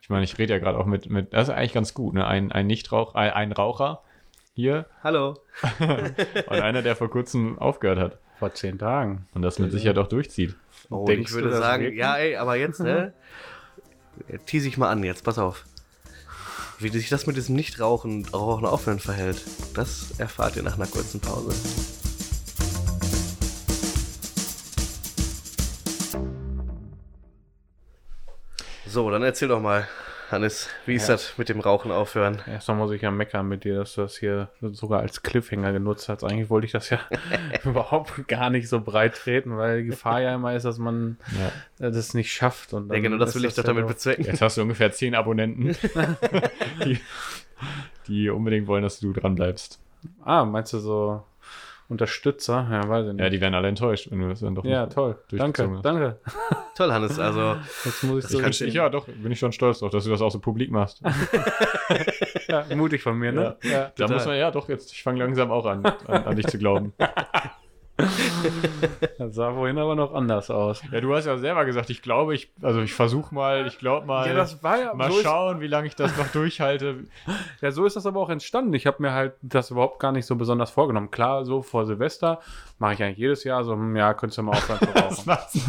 Ich meine, ich rede ja gerade auch mit, mit, das ist eigentlich ganz gut, ne? Ein, ein Nichtrauch, ein, ein Raucher hier Hallo. und einer, der vor kurzem aufgehört hat Vor zehn Tagen. und das mit Sicherheit auch durchzieht. Oh, Denkst ich würde du das sagen, ja, ey, aber jetzt, ne? Tease ich mal an, jetzt, pass auf. Wie sich das mit diesem Nichtrauchen, Rauchen aufhören verhält, das erfahrt ihr nach einer kurzen Pause. So, dann erzähl doch mal, Hannes, wie ist Ja. das mit dem Rauchen aufhören? Erstmal muss ich ja meckern mit dir, dass du das hier sogar als Cliffhanger genutzt hast. Eigentlich wollte ich das ja überhaupt gar nicht so breit treten, weil die Gefahr ja immer ist, dass man Ja. das nicht schafft. Und Ja, genau, das will ich doch damit bezwecken. Jetzt hast du ungefähr zehn Abonnenten, die, die unbedingt wollen, dass du dran bleibst. Ah, meinst du so Unterstützer? Ja, weiß ich nicht. Ja, die werden alle enttäuscht, wenn du das dann doch ja nicht toll. Danke, danke. Toll, Hannes, also Jetzt muss ich Das so Ich, ja, doch, bin ich schon stolz drauf, dass du das auch so publik machst. ja, mutig von mir, ne? Ja. Da Total. muss man, ja, doch, jetzt, ich fange langsam auch an, an, an dich zu glauben. Das sah vorhin aber noch anders aus. Ja, du hast ja selber gesagt, ich glaube, ich, also ich versuche mal, ich glaube mal, Ja, das war ja mal so ist, schauen, wie lange ich das noch durchhalte. ja, so ist das aber auch entstanden. Ich habe mir halt das überhaupt gar nicht so besonders vorgenommen. Klar, so vor Silvester mache ich eigentlich jedes Jahr so, hm, ja, könntest du mal aufhören zu Das rauchen. macht's,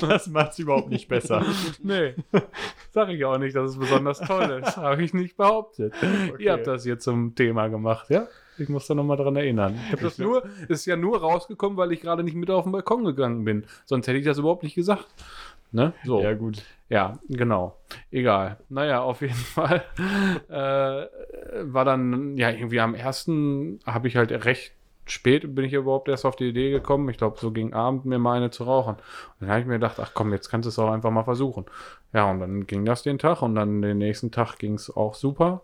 das macht's überhaupt nicht besser. nee, sage ich auch nicht, dass es besonders toll ist. Habe ich nicht behauptet. Ihr habt das hier zum Thema gemacht, ja? Ich muss da nochmal dran erinnern. Ich das nur, ist ja nur rausgekommen, weil ich gerade nicht mit auf den Balkon gegangen bin. Sonst hätte ich das überhaupt nicht gesagt. Ne? So. Ja, gut. Ja, genau. Egal. Naja, auf jeden Fall äh, war dann, ja, irgendwie am ersten habe ich halt recht spät bin ich überhaupt erst auf die Idee gekommen. Ich glaube, so gegen Abend mir mal eine zu rauchen. Und dann habe ich mir gedacht, ach komm, jetzt kannst du es auch einfach mal versuchen. Ja, und dann ging das den Tag und dann den nächsten Tag ging es auch super.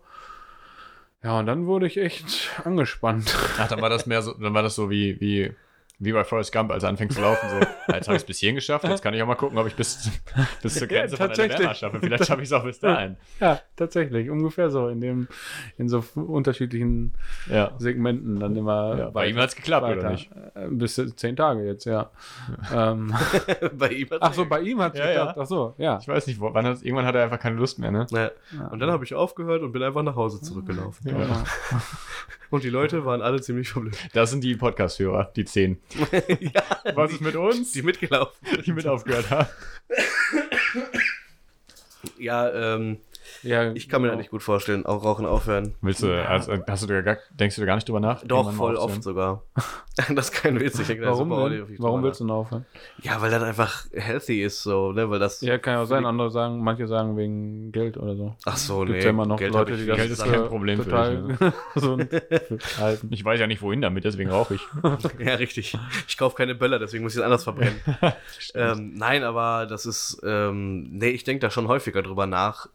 Ja, und dann wurde ich echt angespannt. Ach, dann war das mehr so, dann war das so wie, wie, wie bei Forrest Gump, als er anfängt zu laufen, so, jetzt habe ich es bis hierhin geschafft, jetzt kann ich auch mal gucken, ob ich bis, bis zur Grenze Ja, von tatsächlich. Alabama schaffe. Vielleicht schaffe ich es auch bis dahin. Ja, tatsächlich. Ungefähr so. In dem, in so unterschiedlichen Ja. Segmenten dann immer. Ja, bei ihm hat's geklappt, oder weiter. nicht? Äh, Bis zehn Tage jetzt, ja. ähm, bei ihm hat's ach so, bei ihm hat es Ja, geklappt. ja. Ach so, ja. Ich weiß nicht, wo, wann hat, irgendwann hat er einfach keine Lust mehr, ne? Ja. Und dann habe ich aufgehört und bin einfach nach Hause zurückgelaufen. Ja. Und die Leute waren alle ziemlich verblüfft. Das sind die Podcast-Hörer, die zehn. ja, Was die, ist mit uns? die mitgelaufen. die mit aufgehört haben. Ja, ähm, ja ich kann mir das nicht gut vorstellen, auch Rauchen aufhören. Willst du, also, hast du gar, denkst du da gar nicht drüber nach? Doch, voll aufzuhören? oft sogar. das ist kein Witz. Ich denke, Warum, super denn? Warum willst du denn aufhören? Ja, weil das einfach healthy ist, so, ne, weil das. Ja, kann ja auch sein. Andere sagen, manche sagen wegen Geld oder so. Ach so, Gibt nee. ja immer noch Geld Leute, die das Geld ist kein. Problem für total dich, ne? Ich weiß ja nicht, wohin damit, deswegen rauche ich. Ja, richtig. Ich kaufe keine Böller, deswegen muss ich es anders verbrennen. ähm, nein, aber das ist, ähm, nee, ich denke da schon häufiger drüber nach.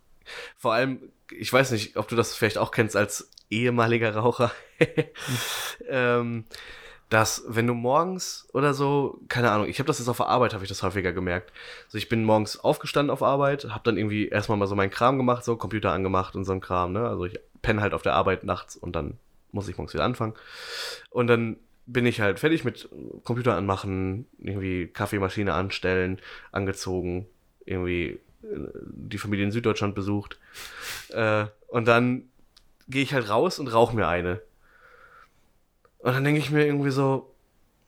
Vor allem, ich weiß nicht, ob du das vielleicht auch kennst als ehemaliger Raucher. ähm, dass wenn du morgens oder so, keine Ahnung, ich habe das jetzt auf der Arbeit, habe ich das häufiger gemerkt. Also ich bin morgens aufgestanden auf Arbeit, habe dann irgendwie erstmal mal so meinen Kram gemacht, so Computer angemacht und so ein Kram, ne? Also ich penne halt auf der Arbeit nachts und dann muss ich morgens wieder anfangen. Und dann bin ich halt fertig mit Computer anmachen, irgendwie Kaffeemaschine anstellen, angezogen, irgendwie die Familie in Süddeutschland besucht. Äh, und dann gehe ich halt raus und rauche mir eine. Und dann denke ich mir irgendwie so,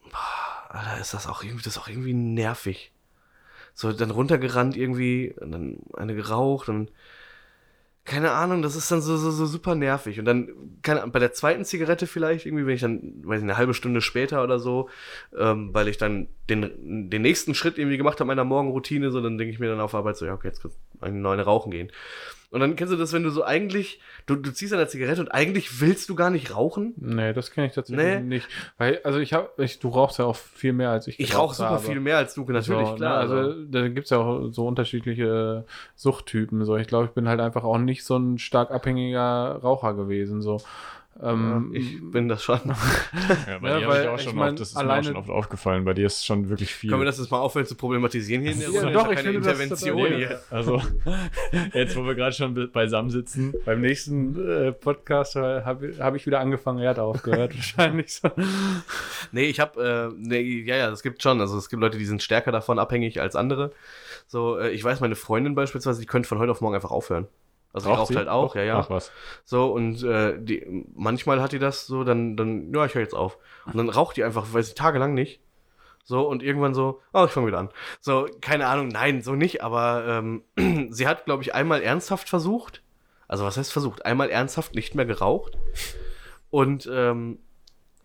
boah, Alter, ist das auch irgendwie, das auch irgendwie nervig. So, dann runtergerannt irgendwie, und dann eine geraucht und keine Ahnung, das ist dann so, so, so super nervig. Und dann, keine Ahnung, bei der zweiten Zigarette vielleicht, irgendwie, wenn ich dann, weiß ich, eine halbe Stunde später oder so, ähm, weil ich dann den, den nächsten Schritt irgendwie gemacht habe meiner Morgenroutine, so, dann denke ich mir dann auf Arbeit so, ja, okay, jetzt kannst du eine neue rauchen gehen. Und dann kennst du das, wenn du so eigentlich, du, du ziehst an der Zigarette und eigentlich willst du gar nicht rauchen. Nee, das kenne ich tatsächlich Nee. nicht. Weil, also ich habe, ich, du rauchst ja auch viel mehr als ich. Ich rauche super habe. viel mehr als du, natürlich, so, klar. Ne? Also da gibt es ja auch so unterschiedliche Suchttypen. So, ich glaube, ich bin halt einfach auch nicht so ein stark abhängiger Raucher gewesen. So. Ähm, ich bin das schon. Ja, bei Ja, dir habe weil ich auch ich schon mein, oft, das ist mir auch alleine- schon oft aufgefallen. Bei dir ist schon wirklich viel. Können wir das jetzt mal aufhören zu problematisieren hier in der Ja, Runde? doch, ist ich keine finde das Intervention total- hier. Also, jetzt, wo wir gerade schon be- beisammen sitzen. beim nächsten äh, Podcast habe hab ich wieder angefangen, er hat aufgehört. Wahrscheinlich so. Nee, ich habe, äh, nee, ja, ja, das gibt schon. Also es gibt Leute, die sind stärker davon abhängig als andere. So, äh, ich weiß, meine Freundin beispielsweise, die könnte von heute auf morgen einfach aufhören. Also die Raucht raucht halt auch, ja, ja. Ach was. So, und äh, die, manchmal hat die das so, dann, dann, ja, ich höre jetzt auf. Und dann raucht die einfach, weiß ich, tagelang nicht. So, und irgendwann so, oh, ich fange wieder an. So, keine Ahnung, nein, so nicht, aber ähm, sie hat, glaube ich, einmal ernsthaft versucht. Also, was heißt versucht? Einmal ernsthaft nicht mehr geraucht. Und ähm,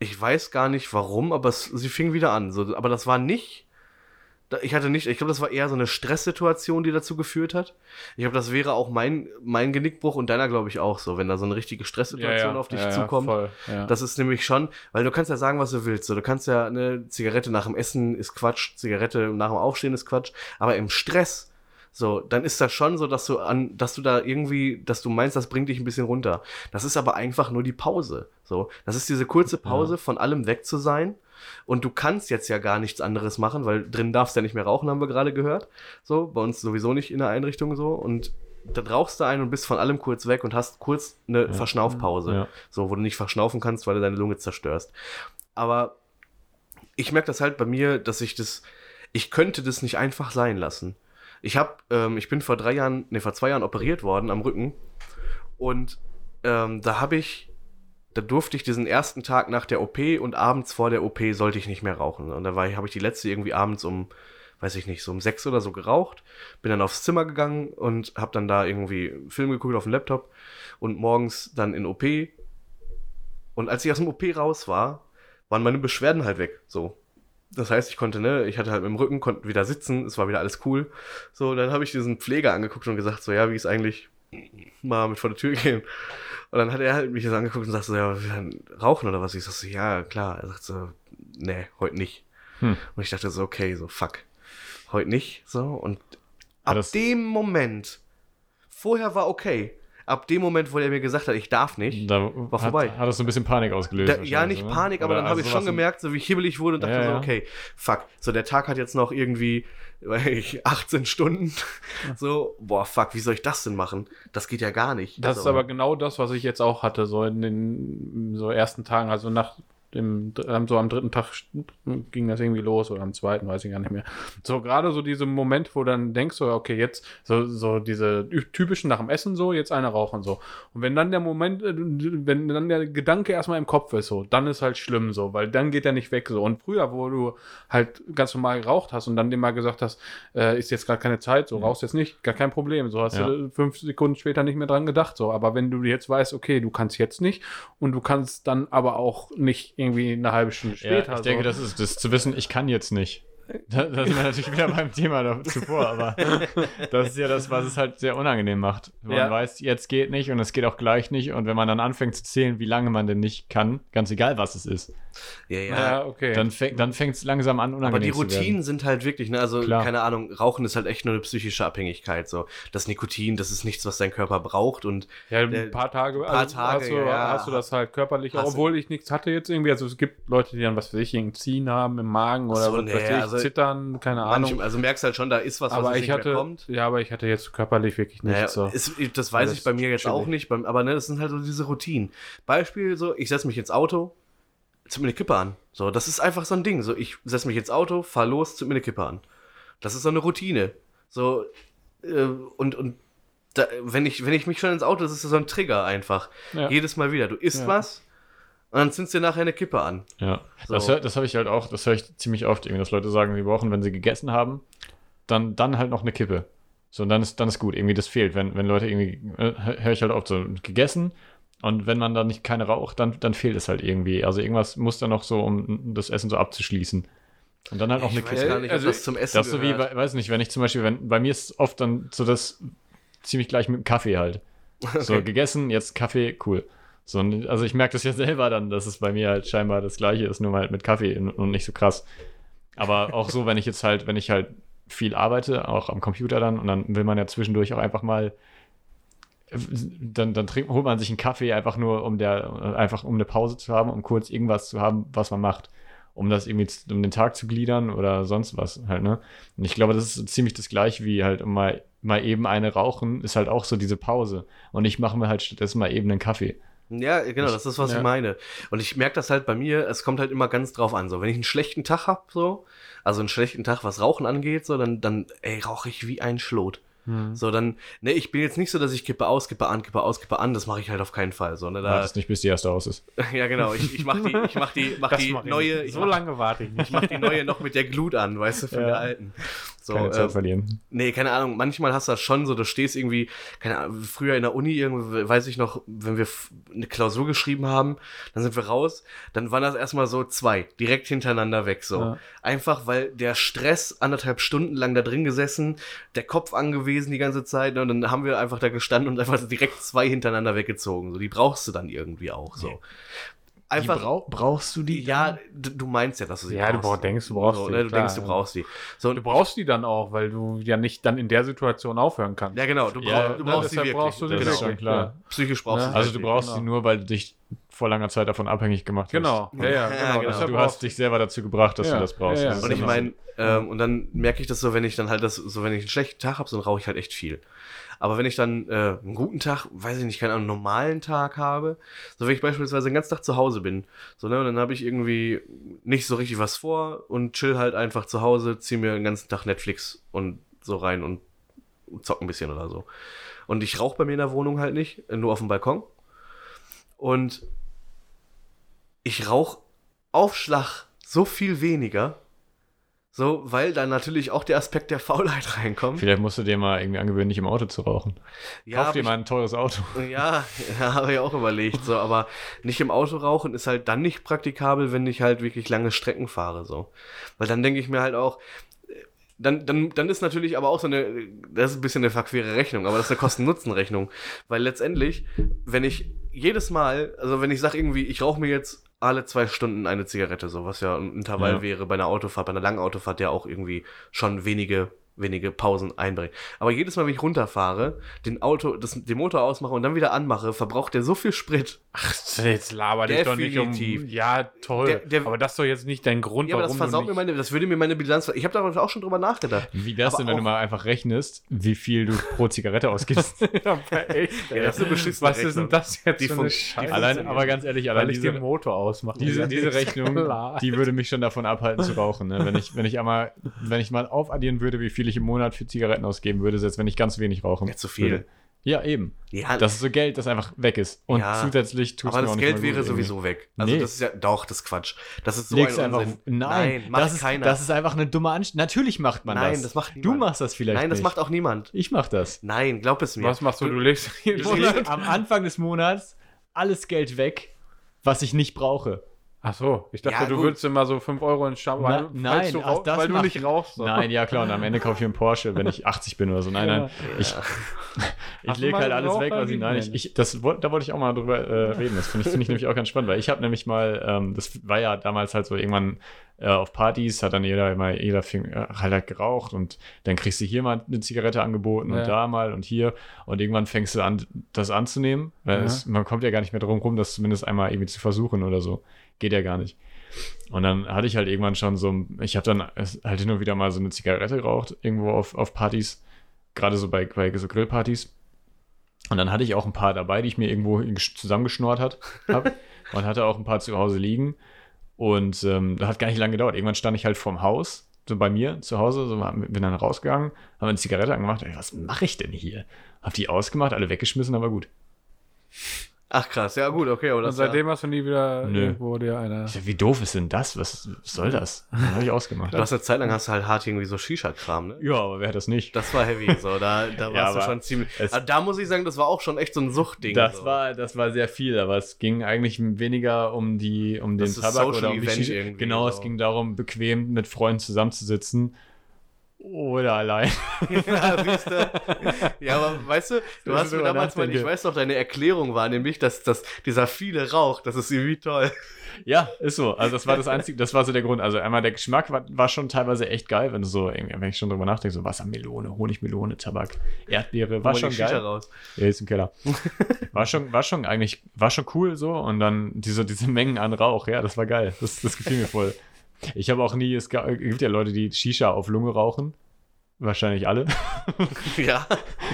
ich weiß gar nicht warum, aber es, sie fing wieder an. So, aber das war nicht. Ich hatte nicht, ich glaube, das war eher so eine Stresssituation, die dazu geführt hat. Ich glaube, das wäre auch mein, mein Genickbruch und deiner, glaube ich, auch so, wenn da so eine richtige Stresssituation auf dich ja, ja, zukommt. voll, ja. Das ist nämlich schon, weil du kannst ja sagen, was du willst. So, du kannst ja eine Zigarette nach dem Essen ist Quatsch, Zigarette nach dem Aufstehen ist Quatsch, aber im Stress, so, dann ist das schon so, dass du an, dass du da irgendwie, dass du meinst, das bringt dich ein bisschen runter. Das ist aber einfach nur die Pause. So, das ist diese kurze Pause, von allem weg zu sein. Und du kannst jetzt ja gar nichts anderes machen, weil drin darfst du ja nicht mehr rauchen, haben wir gerade gehört. So, bei uns sowieso nicht in der Einrichtung so. Und da rauchst du ein und bist von allem kurz weg und hast kurz eine Verschnaufpause. Ja. So, wo du nicht verschnaufen kannst, weil du deine Lunge zerstörst. Aber ich merke das halt bei mir, dass ich das, ich könnte das nicht einfach sein lassen. Ich habe, ähm, ich bin vor drei Jahren, nee, vor zwei Jahren operiert worden am Rücken und ähm, da habe ich, da durfte ich diesen ersten Tag nach der OP und abends vor der OP sollte ich nicht mehr rauchen. Und da habe ich die letzte irgendwie abends um, weiß ich nicht, so um sechs oder so geraucht, bin dann aufs Zimmer gegangen und habe dann da irgendwie Film geguckt auf dem Laptop und morgens dann in OP. Und als ich aus dem OP raus war, waren meine Beschwerden halt weg. So. Das heißt, ich konnte, ne, ich hatte halt mit dem Rücken, konnte wieder sitzen, es war wieder alles cool. So, dann habe ich diesen Pfleger angeguckt und gesagt, so, ja, wie ist eigentlich mal mit vor der Tür gehen. Und dann hat er halt mich so angeguckt und sagt so, ja, rauchen oder was? Ich sag so, ja, klar. Er sagt so, nee, heute nicht. Hm. Und ich dachte so, okay, so, fuck. Heute nicht, so. Und ab das- dem Moment, vorher war okay. Ab dem Moment, wo er mir gesagt hat, ich darf nicht, Da War hat, vorbei. hat das so ein bisschen Panik ausgelöst. da, ja, nicht ne? Panik, aber Oder dann habe also ich schon gemerkt, so wie ich hibbelig wurde und dachte Ja, so, ja. okay, fuck. So, der Tag hat jetzt noch irgendwie ich, 18 Stunden. So, boah, fuck, wie soll ich das denn machen? Das geht ja gar nicht. Das Also, ist aber genau das, was ich jetzt auch hatte, so in den so ersten Tagen, also nach dem, so am dritten Tag ging das irgendwie los oder am zweiten, weiß ich gar nicht mehr. So gerade so diese Moment, wo dann denkst du, okay, jetzt so, so diese typischen nach dem Essen so, jetzt eine rauchen so. Und wenn dann der Moment, äh, wenn dann der Gedanke erstmal im Kopf ist so, dann ist halt schlimm so, weil dann geht er nicht weg so. Und früher, wo du halt ganz normal geraucht hast und dann dem mal gesagt hast, äh, ist jetzt gerade keine Zeit, so rauchst jetzt nicht, gar kein Problem. So hast Ja. du fünf Sekunden später nicht mehr dran gedacht. So, aber wenn du jetzt weißt, okay, du kannst jetzt nicht und du kannst dann aber auch nicht irgendwie eine halbe Stunde Ja, später. ich denke, so. das ist das zu wissen, ich kann jetzt nicht. Da, da sind wir natürlich wieder beim Thema da, zuvor, aber das ist ja das, was es halt sehr unangenehm macht. Wenn Ja. man weiß, jetzt geht nicht und es geht auch gleich nicht und wenn man dann anfängt zu zählen, wie lange man denn nicht kann, ganz egal was es ist, Ja, ja. ja, okay. dann, fäng, dann fängt es langsam an unangenehm Aber die zu werden. Routinen sind halt wirklich, ne, also Klar. keine Ahnung, Rauchen ist halt echt nur eine psychische Abhängigkeit. So, das Nikotin, das ist nichts, was dein Körper braucht und Ja, Äh, ein paar Tage, paar also Tage, hast, du, ja. hast du das halt körperlich, obwohl ich nichts hatte jetzt irgendwie. Also es gibt Leute, die dann, was weiß ich, irgendein Ziehen haben im Magen oder so, was nee, weiß ich, also zittern, keine Ahnung. also merkst halt schon, da ist was, was Aber jetzt ich nicht mehr hatte, kommt. ja, aber ich hatte jetzt körperlich wirklich Naja, nichts so. ist, das weiß Alles ich bei mir jetzt auch nicht, beim, aber ne, das sind halt so diese Routinen. Beispiel so, ich setze mich ins Auto, zünd mir eine Kippe an. So, das ist einfach so ein Ding. So, ich setze mich ins Auto, fahr los, zünd mir eine Kippe an. Das ist so eine Routine. So, äh, und, und da, wenn, ich, wenn ich mich schon ins Auto, das ist so ein Trigger einfach. Ja. Jedes Mal wieder. Du isst Ja. was und dann zündst dir nachher eine Kippe an. Ja, So. das, hör- das habe ich halt auch, das höre ich ziemlich oft, irgendwie, dass Leute sagen, sie brauchen, wenn sie gegessen haben, dann, dann halt noch eine Kippe. So, und dann ist, dann ist gut, irgendwie das fehlt. Wenn, wenn Leute irgendwie, äh, höre ich halt oft so, gegessen und wenn man da nicht keine raucht, dann, dann fehlt es halt irgendwie. Also irgendwas muss da noch so, um das Essen so abzuschließen. Und dann halt noch Ich eine weiß Kippe. gar nicht, ob Also, das zum Essen Das ist so wie, bei- weiß nicht, wenn ich zum Beispiel, wenn, bei mir ist oft dann so das ziemlich gleich mit dem Kaffee halt. So, Okay. gegessen, jetzt Kaffee, cool. So, also ich merke das ja selber dann, dass es bei mir halt scheinbar das gleiche ist, nur halt mit Kaffee und, nicht so krass. Aber auch so, wenn ich jetzt halt, wenn ich halt viel arbeite, auch am Computer dann, und dann will man ja zwischendurch auch einfach mal, dann, dann trinkt, holt man sich einen Kaffee einfach nur, um der, einfach um eine Pause zu haben, um kurz irgendwas zu haben, was man macht. Um das irgendwie, um den Tag zu gliedern oder sonst was halt, ne? Und ich glaube, das ist ziemlich das gleiche wie halt mal, mal eben eine rauchen, ist halt auch so diese Pause. Und ich mache mir halt stattdessen mal eben einen Kaffee. Ja, genau, das ist, was Ja. ich meine. Und ich merke das halt bei mir, es kommt halt immer ganz drauf an. So, wenn ich einen schlechten Tag hab, so, also einen schlechten Tag, was Rauchen angeht, so, dann, dann, ey, rauche ich wie ein Schlot. Hm. So, dann, ne, ich bin jetzt nicht so, dass ich kippe aus, kippe an, kippe aus, kippe an, das mache ich halt auf keinen Fall. So, ne, da, Wartest nicht, bis die erste aus ist. ja, genau, ich, ich mach die, ich mach die, mach die mach neue, so mach, lange warte ich nicht. ich mach die neue noch mit der Glut an, weißt du, von Ja. der alten. So, Keine Zeit äh, verlieren. Nee, keine Ahnung. Manchmal hast du das schon so, du stehst irgendwie, keine Ahnung, früher in der Uni, irgendwie, weiß ich noch, wenn wir eine Klausur geschrieben haben, dann sind wir raus, dann waren das erstmal so zwei, direkt hintereinander weg, so. Ja. Einfach, weil der Stress, anderthalb Stunden lang da drin gesessen, der Kopf angewiesen die ganze Zeit, ne, und dann haben wir einfach da gestanden und einfach direkt zwei hintereinander weggezogen, so. Die brauchst du dann irgendwie auch, so. Einfach, brau brauchst du die? ja, du meinst ja, dass du sie Ja, du brauchst. brauch- denkst, du brauchst so, sie, ne, Du klar, denkst, du ja. brauchst die. So, Du brauchst die dann auch, weil du ja nicht dann in der Situation aufhören kannst. ja, genau, du, brauch, Ja, du ne, brauchst sie wirklich. brauchst du die Das genau. ist schon wirklich, klar. Psychisch brauchst Ja. du sie Also du brauchst genau. sie nur, weil du dich vor langer Zeit davon abhängig gemacht hast. Genau, ja, ja, Ja, genau. genau. deshalb Du hast dich selber dazu gebracht, dass Ja, du das brauchst. ja, ja. Das Und ich meine, ähm, und dann merke ich das so, wenn ich dann halt das, so wenn ich einen schlechten Tag habe, so dann rauche ich halt echt viel. Aber wenn ich dann äh, einen guten Tag, weiß ich nicht, keinen einen normalen Tag habe, so wenn ich beispielsweise den ganzen Tag zu Hause bin, so ne, und dann habe ich irgendwie nicht so richtig was vor und chill halt einfach zu Hause, zieh mir den ganzen Tag Netflix und so rein und zock ein bisschen oder so. Und ich rauche bei mir in der Wohnung halt nicht, nur auf dem Balkon. Und ich rauche auf Schlag so viel weniger, so, weil dann natürlich auch der Aspekt der Faulheit reinkommt. Vielleicht musst du dir mal irgendwie angewöhnen, nicht im Auto zu rauchen. Kauf hab dir mal ein teures Auto. Ja, ja habe ich auch überlegt, so, aber nicht im Auto rauchen ist halt dann nicht praktikabel, wenn ich halt wirklich lange Strecken fahre, so. Weil dann denke ich mir halt auch, dann, dann, dann ist natürlich aber auch so eine, das ist ein bisschen eine verquere Rechnung, aber das ist eine Kosten-Nutzen-Rechnung. Weil letztendlich, wenn ich jedes Mal, also wenn ich sage irgendwie, ich rauche mir jetzt alle zwei Stunden eine Zigarette, so was ja ein Intervall Ja. wäre bei einer Autofahrt, bei einer langen Autofahrt ja auch irgendwie schon wenige wenige Pausen einbringen. Aber jedes Mal, wenn ich runterfahre, den Auto, das, den Motor ausmache und dann wieder anmache, verbraucht der so viel Sprit. Ach, jetzt laber dich doch nicht um. Ja, toll. Der- der- aber das ist doch jetzt nicht dein Grund, Ja, aber das warum versaut du mir meine, das würde mir meine Bilanz. Ich habe darüber auch schon drüber nachgedacht. Wie wär's Aber denn, wenn du mal einfach rechnest, wie viel du pro Zigarette ausgibst? ja, aber echt, Ja, das ist eine beschissene Was ist denn das jetzt Die für eine die Scheiße? allein, aber ganz ehrlich, allein weil ich diese, den Motor ausmache. diese, diese Rechnung, die würde mich schon davon abhalten zu rauchen. Ne? Wenn, ich, wenn, ich einmal, wenn ich mal aufaddieren würde, wie viel ich im Monat für Zigaretten ausgeben würde, selbst wenn ich ganz wenig rauche. Ja, zu viel. Würde. Ja, eben. Ja, Das ist so Geld, das einfach weg ist. Und Ja, zusätzlich tut aber mir auch das nicht Geld mal wäre gut irgendwie. sowieso weg. Also Nee. das ist ja doch das ist Quatsch. Das ist so Legst ein einfach. Unsinn. Nein, macht das ist, keiner. das ist einfach eine dumme Anstrengung. Natürlich macht man Nein, das. das macht Du niemand. machst das vielleicht Nein, das nicht. macht auch niemand. ich mach das. Nein, glaub es mir. Was machst du? Du legst Monat- lege am Anfang des Monats alles Geld weg, was ich nicht brauche. Ach so, ich dachte, Ja, du gut. würdest immer so 5 Euro in Stamm, weil, nein, du, ach, weil du nicht rauchst. so. Nein, ja klar, und am Ende kaufe ich einen Porsche, wenn ich 80 bin oder so. Nein, nein. Ich, ich lege halt alles weg, was ich. Nein, ich, ich, das, da wollte ich auch mal drüber äh, reden. Das finde ich, find ich nämlich auch ganz spannend, weil ich habe nämlich mal, ähm, das war ja damals halt so irgendwann äh, auf Partys, hat dann jeder immer, jeder fing, äh, halt, halt geraucht und dann kriegst du hier mal eine Zigarette angeboten Ja. und da mal und hier und irgendwann fängst du an, das anzunehmen, weil Ja. es, man kommt ja gar nicht mehr drum rum, das zumindest einmal irgendwie zu versuchen oder so. Geht ja gar nicht. Und dann hatte ich halt irgendwann schon so, ich habe dann halt und wieder mal so eine Zigarette geraucht, irgendwo auf, auf Partys, gerade so bei, bei so Grillpartys. Und dann hatte ich auch ein paar dabei, die ich mir irgendwo gesch- zusammengeschnurrt hat, hab, und hatte auch ein paar zu Hause liegen. Und ähm, das hat gar nicht lange gedauert. Irgendwann stand ich halt vorm Haus, so bei mir zu Hause, so, bin dann rausgegangen, habe eine Zigarette angemacht. Ey, was mache ich denn hier? Hab die ausgemacht, alle weggeschmissen, aber gut. Ach krass, ja gut, okay, aber Und seitdem hast du nie wieder Nö. irgendwo dir eine. Wie doof ist denn das? Was soll das? Dann habe ich ausgemacht. ja, du hast eine Zeit lang hast du halt hart irgendwie so Shisha-Kram, ne? Ja, aber wer hat das nicht? Das war heavy, so, da, da Ja, warst du schon ziemlich. es- Also da muss ich sagen, das war auch schon echt so ein Suchtding. Das so. war, das war sehr viel, aber es ging eigentlich weniger um die, um den Das ist Tabak Social oder um die Event Shisha. irgendwie, Genau, es so. ging darum, bequem mit Freunden zusammenzusitzen oder allein. ja, aber weißt du, du hast mir damals mal, ich weiß noch, deine Erklärung war nämlich, dass, dass dieser viele Rauch, das ist irgendwie toll. ja, ist so. Also das war das einzige, das war so der Grund. Also einmal der Geschmack war, war schon teilweise echt geil, wenn du so, irgendwie, wenn ich schon drüber nachdenke, so Wassermelone, Honigmelone, Tabak, Erdbeere, war schon geil. Raus. Ja, ist im Keller. War schon, war schon eigentlich, war schon cool so und dann diese, diese Mengen an Rauch, ja, das war geil. Das, das gefiel mir voll. Ich habe auch nie, es ga- gibt ja Leute, die Shisha auf Lunge rauchen. Wahrscheinlich alle. Ja,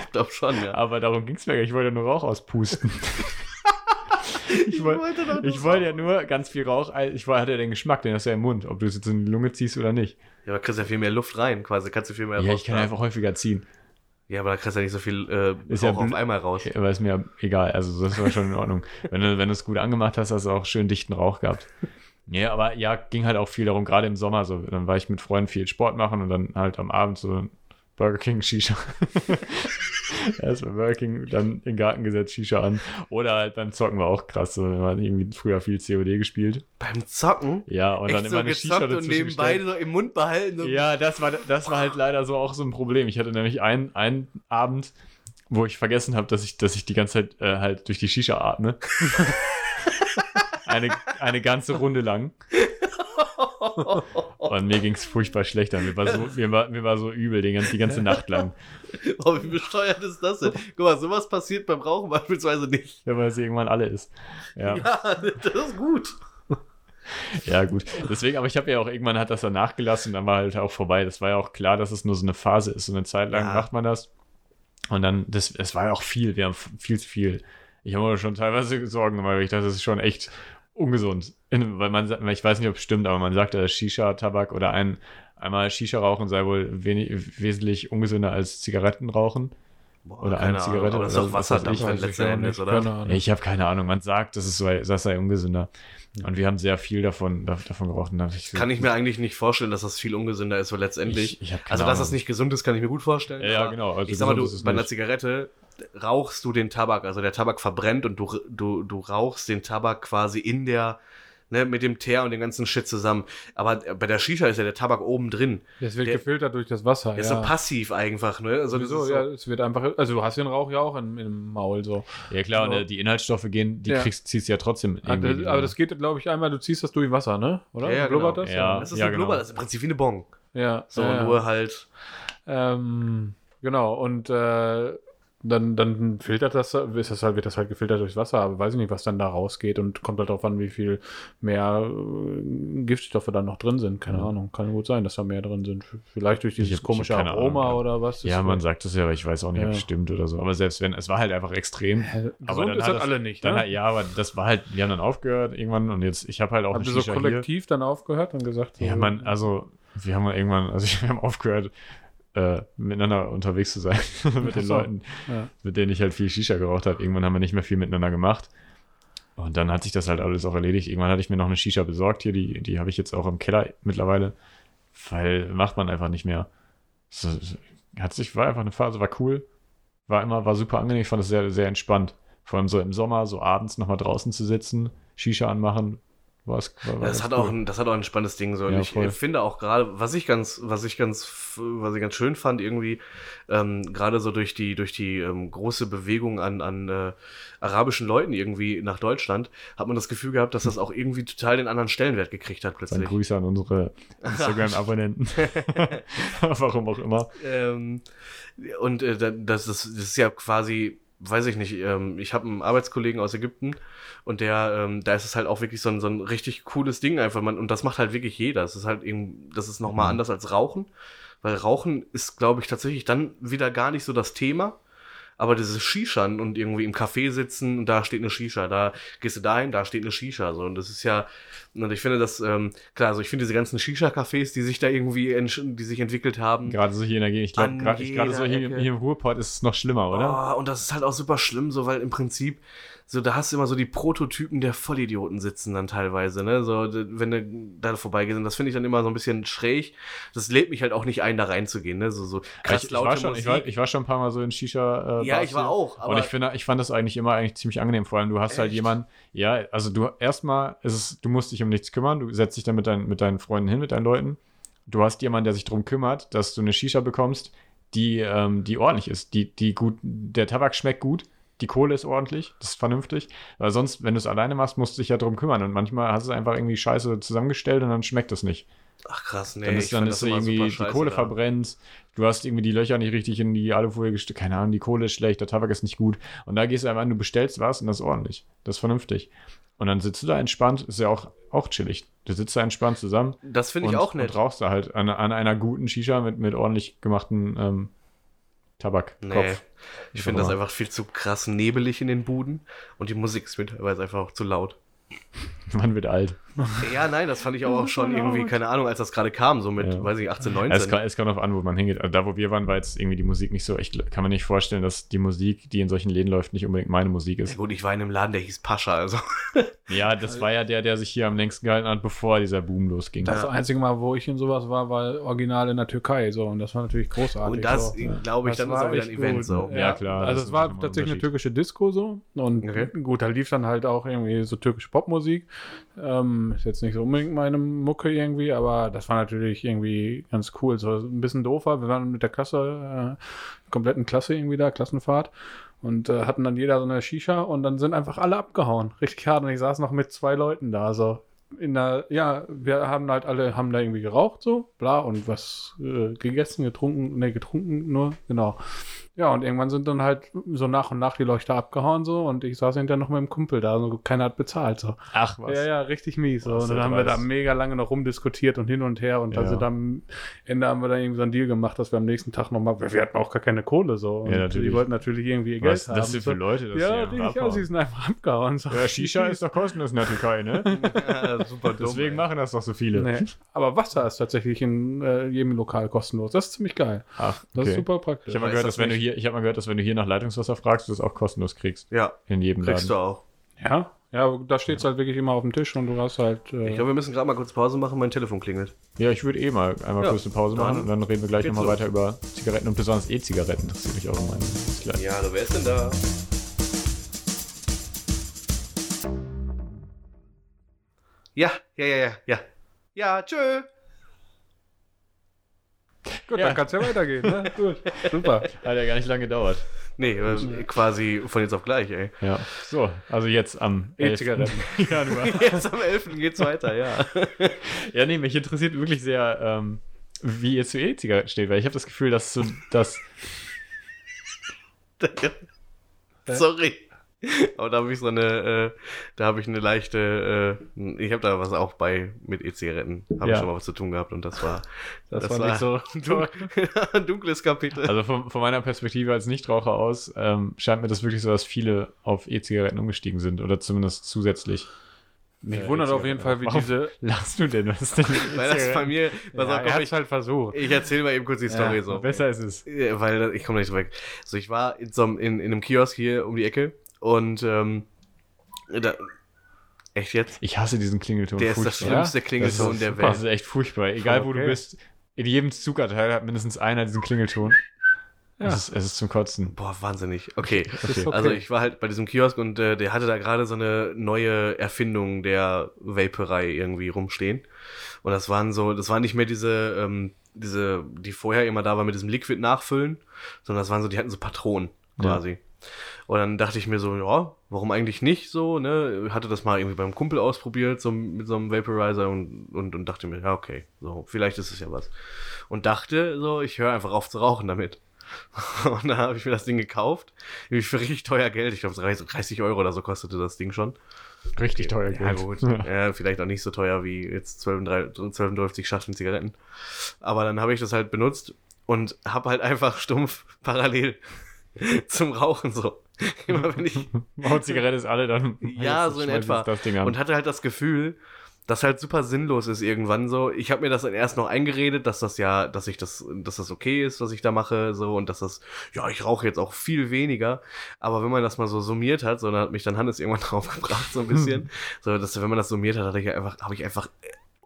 ich glaube schon, ja. Aber darum ging es mir gar nicht. Ich wollte nur Rauch auspusten. ich wollte wollte ich wollte ja nur ganz viel Rauch. Ich wollte- hatte ja den Geschmack, den hast du ja im Mund, ob du es jetzt in die Lunge ziehst oder nicht. Ja, aber kriegst ja viel mehr Luft rein, quasi. Kannst du viel mehr Ja, ich kann einfach häufiger ziehen. Ja, aber da kriegst du ja nicht so viel äh, Ist ja Rauch auf einmal raus. Aber ist mir egal. Also, das war schon in Ordnung. wenn du es gut angemacht hast, hast du auch schön dichten Rauch gehabt. Ja, aber ja, ging halt auch viel darum, gerade im Sommer so. Dann war ich mit Freunden viel Sport machen und dann halt am Abend so Burger King Shisha. Erst bei Burger King, dann in den Garten gesetzt, Shisha an. Oder halt beim Zocken war auch krass. So, wir haben irgendwie früher viel COD gespielt. Beim Zocken? Ja, und dann echt immer so eine Shisha gezockt und dazwischen nebenbei gestellt. so im Mund behalten. So Ja, das war, das war halt leider so auch so ein Problem. Ich hatte nämlich einen, einen Abend, wo ich vergessen habe, dass ich, dass ich die ganze Zeit äh, halt durch die Shisha atme. eine, eine ganze Runde lang. Und mir ging es furchtbar schlecht an. Mir war so, mir war, mir war so übel die ganze, die ganze Nacht lang. Oh, wie besteuert ist das denn? Guck mal, sowas passiert beim Rauchen beispielsweise nicht. Ja, weil es irgendwann alle ist. Ja, Ja, das ist gut. ja gut. Deswegen, aber ich habe ja auch irgendwann hat das dann nachgelassen und dann war halt auch vorbei. Das war ja auch klar, dass es nur so eine Phase ist. So eine Zeit lang Ja. macht man das. Und dann, das, es war ja auch viel. Wir haben viel zu viel. Ich habe mir schon teilweise Sorgen gemacht, weil ich dachte, das ist schon echt ungesund. Weil man, ich weiß nicht, ob es stimmt, aber man sagt, dass Shisha-Tabak oder ein, einmal Shisha rauchen sei wohl wenig, wesentlich ungesünder als Zigaretten rauchen. Boah, Oder eine Zigarette das ist oder doch was weiß Wasserdampf ich. dann letzten Endes, oder? keine Ahnung. Ich habe keine Ahnung. Man sagt, das, ist so, das sei ungesünder. Und wir haben sehr viel davon, da- davon hab ich Kann ich mir eigentlich nicht vorstellen, dass das viel ungesünder ist, weil letztendlich. Ich- ich also, dass Ahnung. das nicht gesund ist, kann ich mir gut vorstellen. Ja, genau. Also ich sag mal, du, gesund ist es bei einer. Zigarette rauchst du den Tabak, also der Tabak verbrennt und du, du, du rauchst den Tabak quasi in der ne, mit dem Teer und dem ganzen Shit zusammen. Aber äh, bei der Shisha ist ja der Tabak oben drin. Das wird Der- gefiltert durch das Wasser. Der ist ja. so passiv einfach, ne? Also ist so, ja, es wird einfach, also du hast den Rauch ja auch im, im Maul so. Ja klar, und So. äh, die Inhaltsstoffe gehen, die Ja. kriegst, ziehst du ja trotzdem Ah, irgendwie. das, aber das geht, glaube ich, einmal, du ziehst das durch Wasser, ne? Oder? Ja, ja, genau. das? Ja. das ist ja, global, genau. das ist im Prinzip wie eine Bon. Ja, So, ja, ja. nur halt. Ähm, genau, und äh, dann, dann filtert das, ist das halt, wird das halt gefiltert durchs Wasser, aber weiß ich nicht, was dann da rausgeht und kommt halt darauf an, wie viel mehr äh, Giftstoffe dann noch drin sind. Keine Ja. Ahnung, kann gut sein, dass da mehr drin sind. Vielleicht durch dieses hab- komische Aroma Ahnung, ja. oder was. Ja, Das- man sagt es ja, aber ich weiß auch nicht, ob Ja. es stimmt oder so. Aber selbst wenn, es war halt einfach extrem. Hä, Aber dann ist hat das das- alle nicht, ne? halt- ja, aber das war halt, wir haben dann aufgehört irgendwann und jetzt, ich habe halt auch Habt eine ihr so Shisha hier. kollektiv dann aufgehört und gesagt, Ja, so, man, also wir haben irgendwann, also wir haben aufgehört, äh, miteinander unterwegs zu sein mit den. Leuten, Ja. mit denen ich halt viel Shisha geraucht habe. Irgendwann haben wir nicht mehr viel miteinander gemacht. Und dann hat sich das halt alles auch erledigt. Irgendwann hatte ich mir noch eine Shisha besorgt hier, die, die habe ich jetzt auch im Keller mittlerweile, weil macht man einfach nicht mehr. So- hat sich, war einfach eine Phase, war cool, war immer, war super angenehm, ich fand es sehr, sehr entspannt. Vor allem so im Sommer, so abends nochmal draußen zu sitzen, Shisha anmachen, war es. War, war Das hat, cool. auch ein, das hat auch ein spannendes Ding so. Ja, ich voll. finde auch gerade, was ich ganz, was ich ganz, was ich ganz schön fand, irgendwie, ähm, gerade so durch die, durch die ähm, große Bewegung an, an äh, arabischen Leuten irgendwie nach Deutschland, hat man das Gefühl gehabt, dass das auch irgendwie total den anderen Stellenwert gekriegt hat Dann plötzlich. Grüße an unsere Instagram-Abonnenten. Warum auch immer. Ähm, und äh, da- das, ist, das ist ja quasi, weiß ich nicht, ähm, ich habe einen Arbeitskollegen aus Ägypten und der, ähm, da ist es halt auch wirklich so ein, so ein richtig cooles Ding einfach. Man, und das macht halt wirklich jeder. Das ist halt eben, das ist nochmal Mhm. anders als Rauchen, weil Rauchen ist, glaube ich, tatsächlich dann wieder gar nicht so das Thema. Aber dieses Shishan und irgendwie im Café sitzen und da steht eine Shisha, da gehst du dahin, da steht eine Shisha. So. Und das ist ja, und ich finde das, ähm, klar, also ich finde diese ganzen Shisha-Cafés, die sich da irgendwie, die sich entwickelt haben, Gerade so hier in der Gegend. Ich glaube, gerade so hier, hier im Ruhrpott ist es noch schlimmer, oder? Oh, und das ist halt auch super schlimm, so weil im Prinzip, so da hast du immer so die Prototypen der Vollidioten sitzen dann teilweise, ne? So, wenn du da vorbeigehst. Das finde ich dann immer so ein bisschen schräg. Das lädt mich halt auch nicht ein, da reinzugehen, ne? So, so krass ich, ich, laute war schon, ich, Musik. war, ich war schon ein paar Mal so in Shisha. Äh, ja, ich war auch, und ich finde, ich fand das eigentlich immer eigentlich ziemlich angenehm. Vor allem, du hast halt Echt? jemanden, ja, also du erstmal ist es, du musst dich um nichts kümmern, du setzt dich dann mit, dein, mit deinen Freunden hin, mit deinen Leuten. Du hast jemanden, der sich darum kümmert, dass du eine Shisha bekommst, die, ähm, die ordentlich ist, die, die gut, der Tabak schmeckt gut, die Kohle ist ordentlich, das ist vernünftig. Weil sonst, wenn du es alleine machst, musst du dich ja darum kümmern. Und manchmal hast du einfach irgendwie Scheiße zusammengestellt und dann schmeckt es nicht. ach krass, nee, Dann ist, dann ist irgendwie die Kohle da. verbrennt, du hast irgendwie die Löcher nicht richtig in die Alufolie gesteckt, keine Ahnung, die Kohle ist schlecht, der Tabak ist nicht gut. Und da gehst du einfach an, du bestellst was und das ist ordentlich. Das ist vernünftig. Und dann sitzt du da entspannt, ist ja auch, auch chillig. Du sitzt da entspannt zusammen Das finde und, ich auch nett. und rauchst da halt an, an einer guten Shisha mit, mit ordentlich gemachten ähm, Tabakkopf. Nee. Ich finde das einfach viel zu krass nebelig in den Buden und die Musik ist mir teilweise einfach auch zu laut. Man wird alt. Ja, nein, das fand ich auch schon irgendwie, keine Ahnung, als das gerade kam, so mit, Ja. weiß ich, 18, Ja, 19. es, kann, es kommt auf an, wo man hingeht. Also da, wo wir waren, war jetzt irgendwie die Musik nicht so. Ich gl- kann mir nicht vorstellen, dass die Musik, die in solchen Läden läuft, nicht unbedingt meine Musik ja, ist. gut, ich war in einem Laden, der hieß Pascha, also. Ja, das war ja der, der sich hier am längsten gehalten hat, bevor dieser Boom losging. Das Ja. einzige Mal, wo ich in sowas war, war original in der Türkei. So, und das war natürlich großartig. Und das, so. glaube ich, Das dann ist war auch wieder ein echt Event gut. so. Ja, klar, Also es war tatsächlich eine türkische Disco so. Und Okay. gut, da lief dann halt auch irgendwie so türkische Popmusik. Ähm, ist jetzt nicht so unbedingt meine Mucke irgendwie, aber das war natürlich irgendwie ganz cool. So ein bisschen doofer. Wir waren mit der Klasse, äh, kompletten Klasse irgendwie da, Klassenfahrt. Und äh, hatten dann jeder so eine Shisha und dann sind einfach alle abgehauen. Richtig hart. Und ich saß noch mit zwei Leuten da. So in der, ja, wir haben halt alle, haben da irgendwie geraucht, so, bla, und was äh, gegessen, getrunken, ne, getrunken nur, genau. Ja, und irgendwann sind dann halt so nach und nach die Leuchter abgehauen, so, und ich saß hinterher noch mit dem Kumpel da, so, keiner hat bezahlt, so. Ach was. Ja, ja, richtig mies. So. Was Und dann haben wir da mega lange noch rumdiskutiert und hin und her. Und Ja. also dann am Ende haben wir dann irgendwie so einen Deal gemacht, dass wir am nächsten Tag nochmal, wir hatten auch gar keine Kohle so. Und Ja, natürlich. die wollten natürlich irgendwie ihr Geld Was haben. das sind für so. Leute, das ja, die einfach ja, sie sind einfach abgehauen. So. Ja, Shisha ist doch kostenlos in der Türkei, ne? Ja, super dumm. Deswegen ey. machen das doch so viele. Nee. Aber Wasser ist tatsächlich in äh, jedem Lokal kostenlos. Das ist ziemlich geil. Ach, Das okay. ist super praktisch. Ich habe mal gehört, das dass wenn du nicht. Hier, ich habe mal gehört, dass wenn du hier nach Leitungswasser fragst, du das auch kostenlos kriegst. Ja, In jedem kriegst du Laden. auch. Ja, ja, da steht es halt wirklich immer auf dem Tisch und du hast halt. Äh, Ich glaube, wir müssen gerade mal kurz Pause machen, mein Telefon klingelt. Ja, ich würde eh mal einmal Ja, kurz eine Pause machen und dann reden wir gleich nochmal los. weiter über Zigaretten und besonders E-Zigaretten. Interessiert mich auch immer. Gleich. Ja, hallo, wer ist denn da? Ja, ja, ja, ja, ja. Ja, tschö. Gut, Ja. dann kann es ja weitergehen. Ne? Gut, super. Hat ja gar nicht lange gedauert. Nee, äh, quasi von jetzt auf gleich, ey. Ja. So, also jetzt am 11. E-Zigaretten. Januar. Jetzt am 11. geht's weiter, ja. Ja, nee, mich interessiert wirklich sehr, ähm, wie ihr zu E-Zigaretten steht, weil ich habe das Gefühl, dass so das. Sorry. Aber da habe ich so eine, äh, da habe ich eine leichte, äh, ich habe da was auch bei mit E-Zigaretten, habe Ja. ich schon mal was zu tun gehabt und das war, Das, war nicht so ein dunkles Kapitel. Also von, von meiner Perspektive als Nichtraucher aus ähm, scheint mir das wirklich so, dass viele auf E-Zigaretten umgestiegen sind oder zumindest zusätzlich. Mich Ja, wundert auf jeden Fall, wie Warum diese. Lachst du denn? Was ist denn Weil das bei mir, pass Ja, auf, komm, ich, halt versucht. ich erzähle mal eben kurz die Story Ja, so. Besser ist es. Weil ich komme nicht weg. So, ich war in, so einem, in, in einem Kiosk hier um die Ecke und ähm, da, echt jetzt? Ich hasse diesen Klingelton. Der ist das furchtbar. schlimmste Ja? Klingelton Das ist der Welt. Das ist echt furchtbar. Egal wo du okay. bist, in jedem Zugabteil hat mindestens einer diesen Klingelton. Ja. Es, ist, es ist zum Kotzen. Boah, wahnsinnig. Okay. okay. Also ich war halt bei diesem Kiosk und äh, der hatte da gerade so eine neue Erfindung der Vaporei irgendwie rumstehen. Und das waren so, das waren nicht mehr diese, ähm, diese, die vorher immer da war mit diesem Liquid nachfüllen, sondern das waren so, die hatten so Patronen quasi. Und dann dachte ich mir so, ja, warum eigentlich nicht so, ne? Hatte das mal irgendwie beim Kumpel ausprobiert, so mit so einem Vaporizer und, und, und dachte mir, ja, okay, so, vielleicht ist es ja was. Und dachte so, ich höre einfach auf zu rauchen damit. Und dann habe ich mir das Ding gekauft. Für richtig teuer Geld. Ich glaube, 30 Euro oder so kostete das Ding schon. Richtig teuer Ja, Geld. gut. Ja, vielleicht auch nicht so teuer wie jetzt 12, 12 Schachteln Zigaretten. Aber dann habe ich das halt benutzt und habe halt einfach stumpf parallel zum Rauchen so. Immer wenn ich. Wow, Zigarette ist alle, dann. Ja, so in etwa. Und hatte halt das Gefühl, dass halt super sinnlos ist irgendwann so. Ich habe mir das dann erst noch eingeredet, dass das ja, dass ich das, dass das okay ist, was ich da mache, so und dass das, ja, ich rauche jetzt auch viel weniger. Aber wenn man das mal so summiert hat, so dann hat mich dann Hannes irgendwann draufgebracht, so ein bisschen. so, dass wenn man das summiert hat, hatte ich einfach, habe ich einfach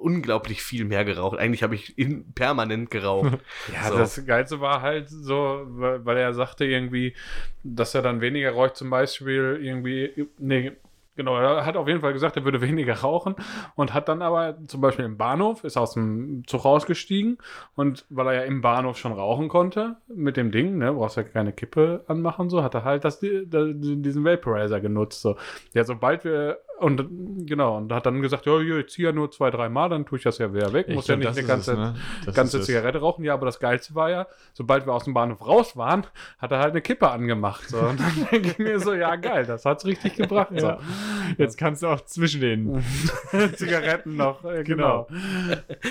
unglaublich viel mehr geraucht. Eigentlich habe ich in, permanent geraucht. Ja, So. das Geilste war halt so, weil, weil er sagte irgendwie, dass er dann weniger raucht, zum Beispiel irgendwie, nee, genau, er hat auf jeden Fall gesagt, er würde weniger rauchen und hat dann aber zum Beispiel im Bahnhof, ist aus dem Zug rausgestiegen und weil er ja im Bahnhof schon rauchen konnte mit dem Ding, ne, brauchst ja keine Kippe anmachen, so, hat er halt das, die- diesen Vaporizer genutzt, so. Ja, sobald wir, und genau, und hat dann gesagt, ja, ich ziehe ja nur zwei, drei Mal, dann tue ich das ja wieder weg, Ich muss ja glaub, nicht das eine ist es, ganze ne? Ganze ist es. Zigarette rauchen. Ja, aber das Geilste war ja, sobald wir aus dem Bahnhof raus waren, hat er halt eine Kippe angemacht. So. Und dann denke ich mir so, ja geil, das hat's richtig gebracht. Ja. Jetzt kannst du auch zwischen den. So. Zigaretten noch, äh, genau.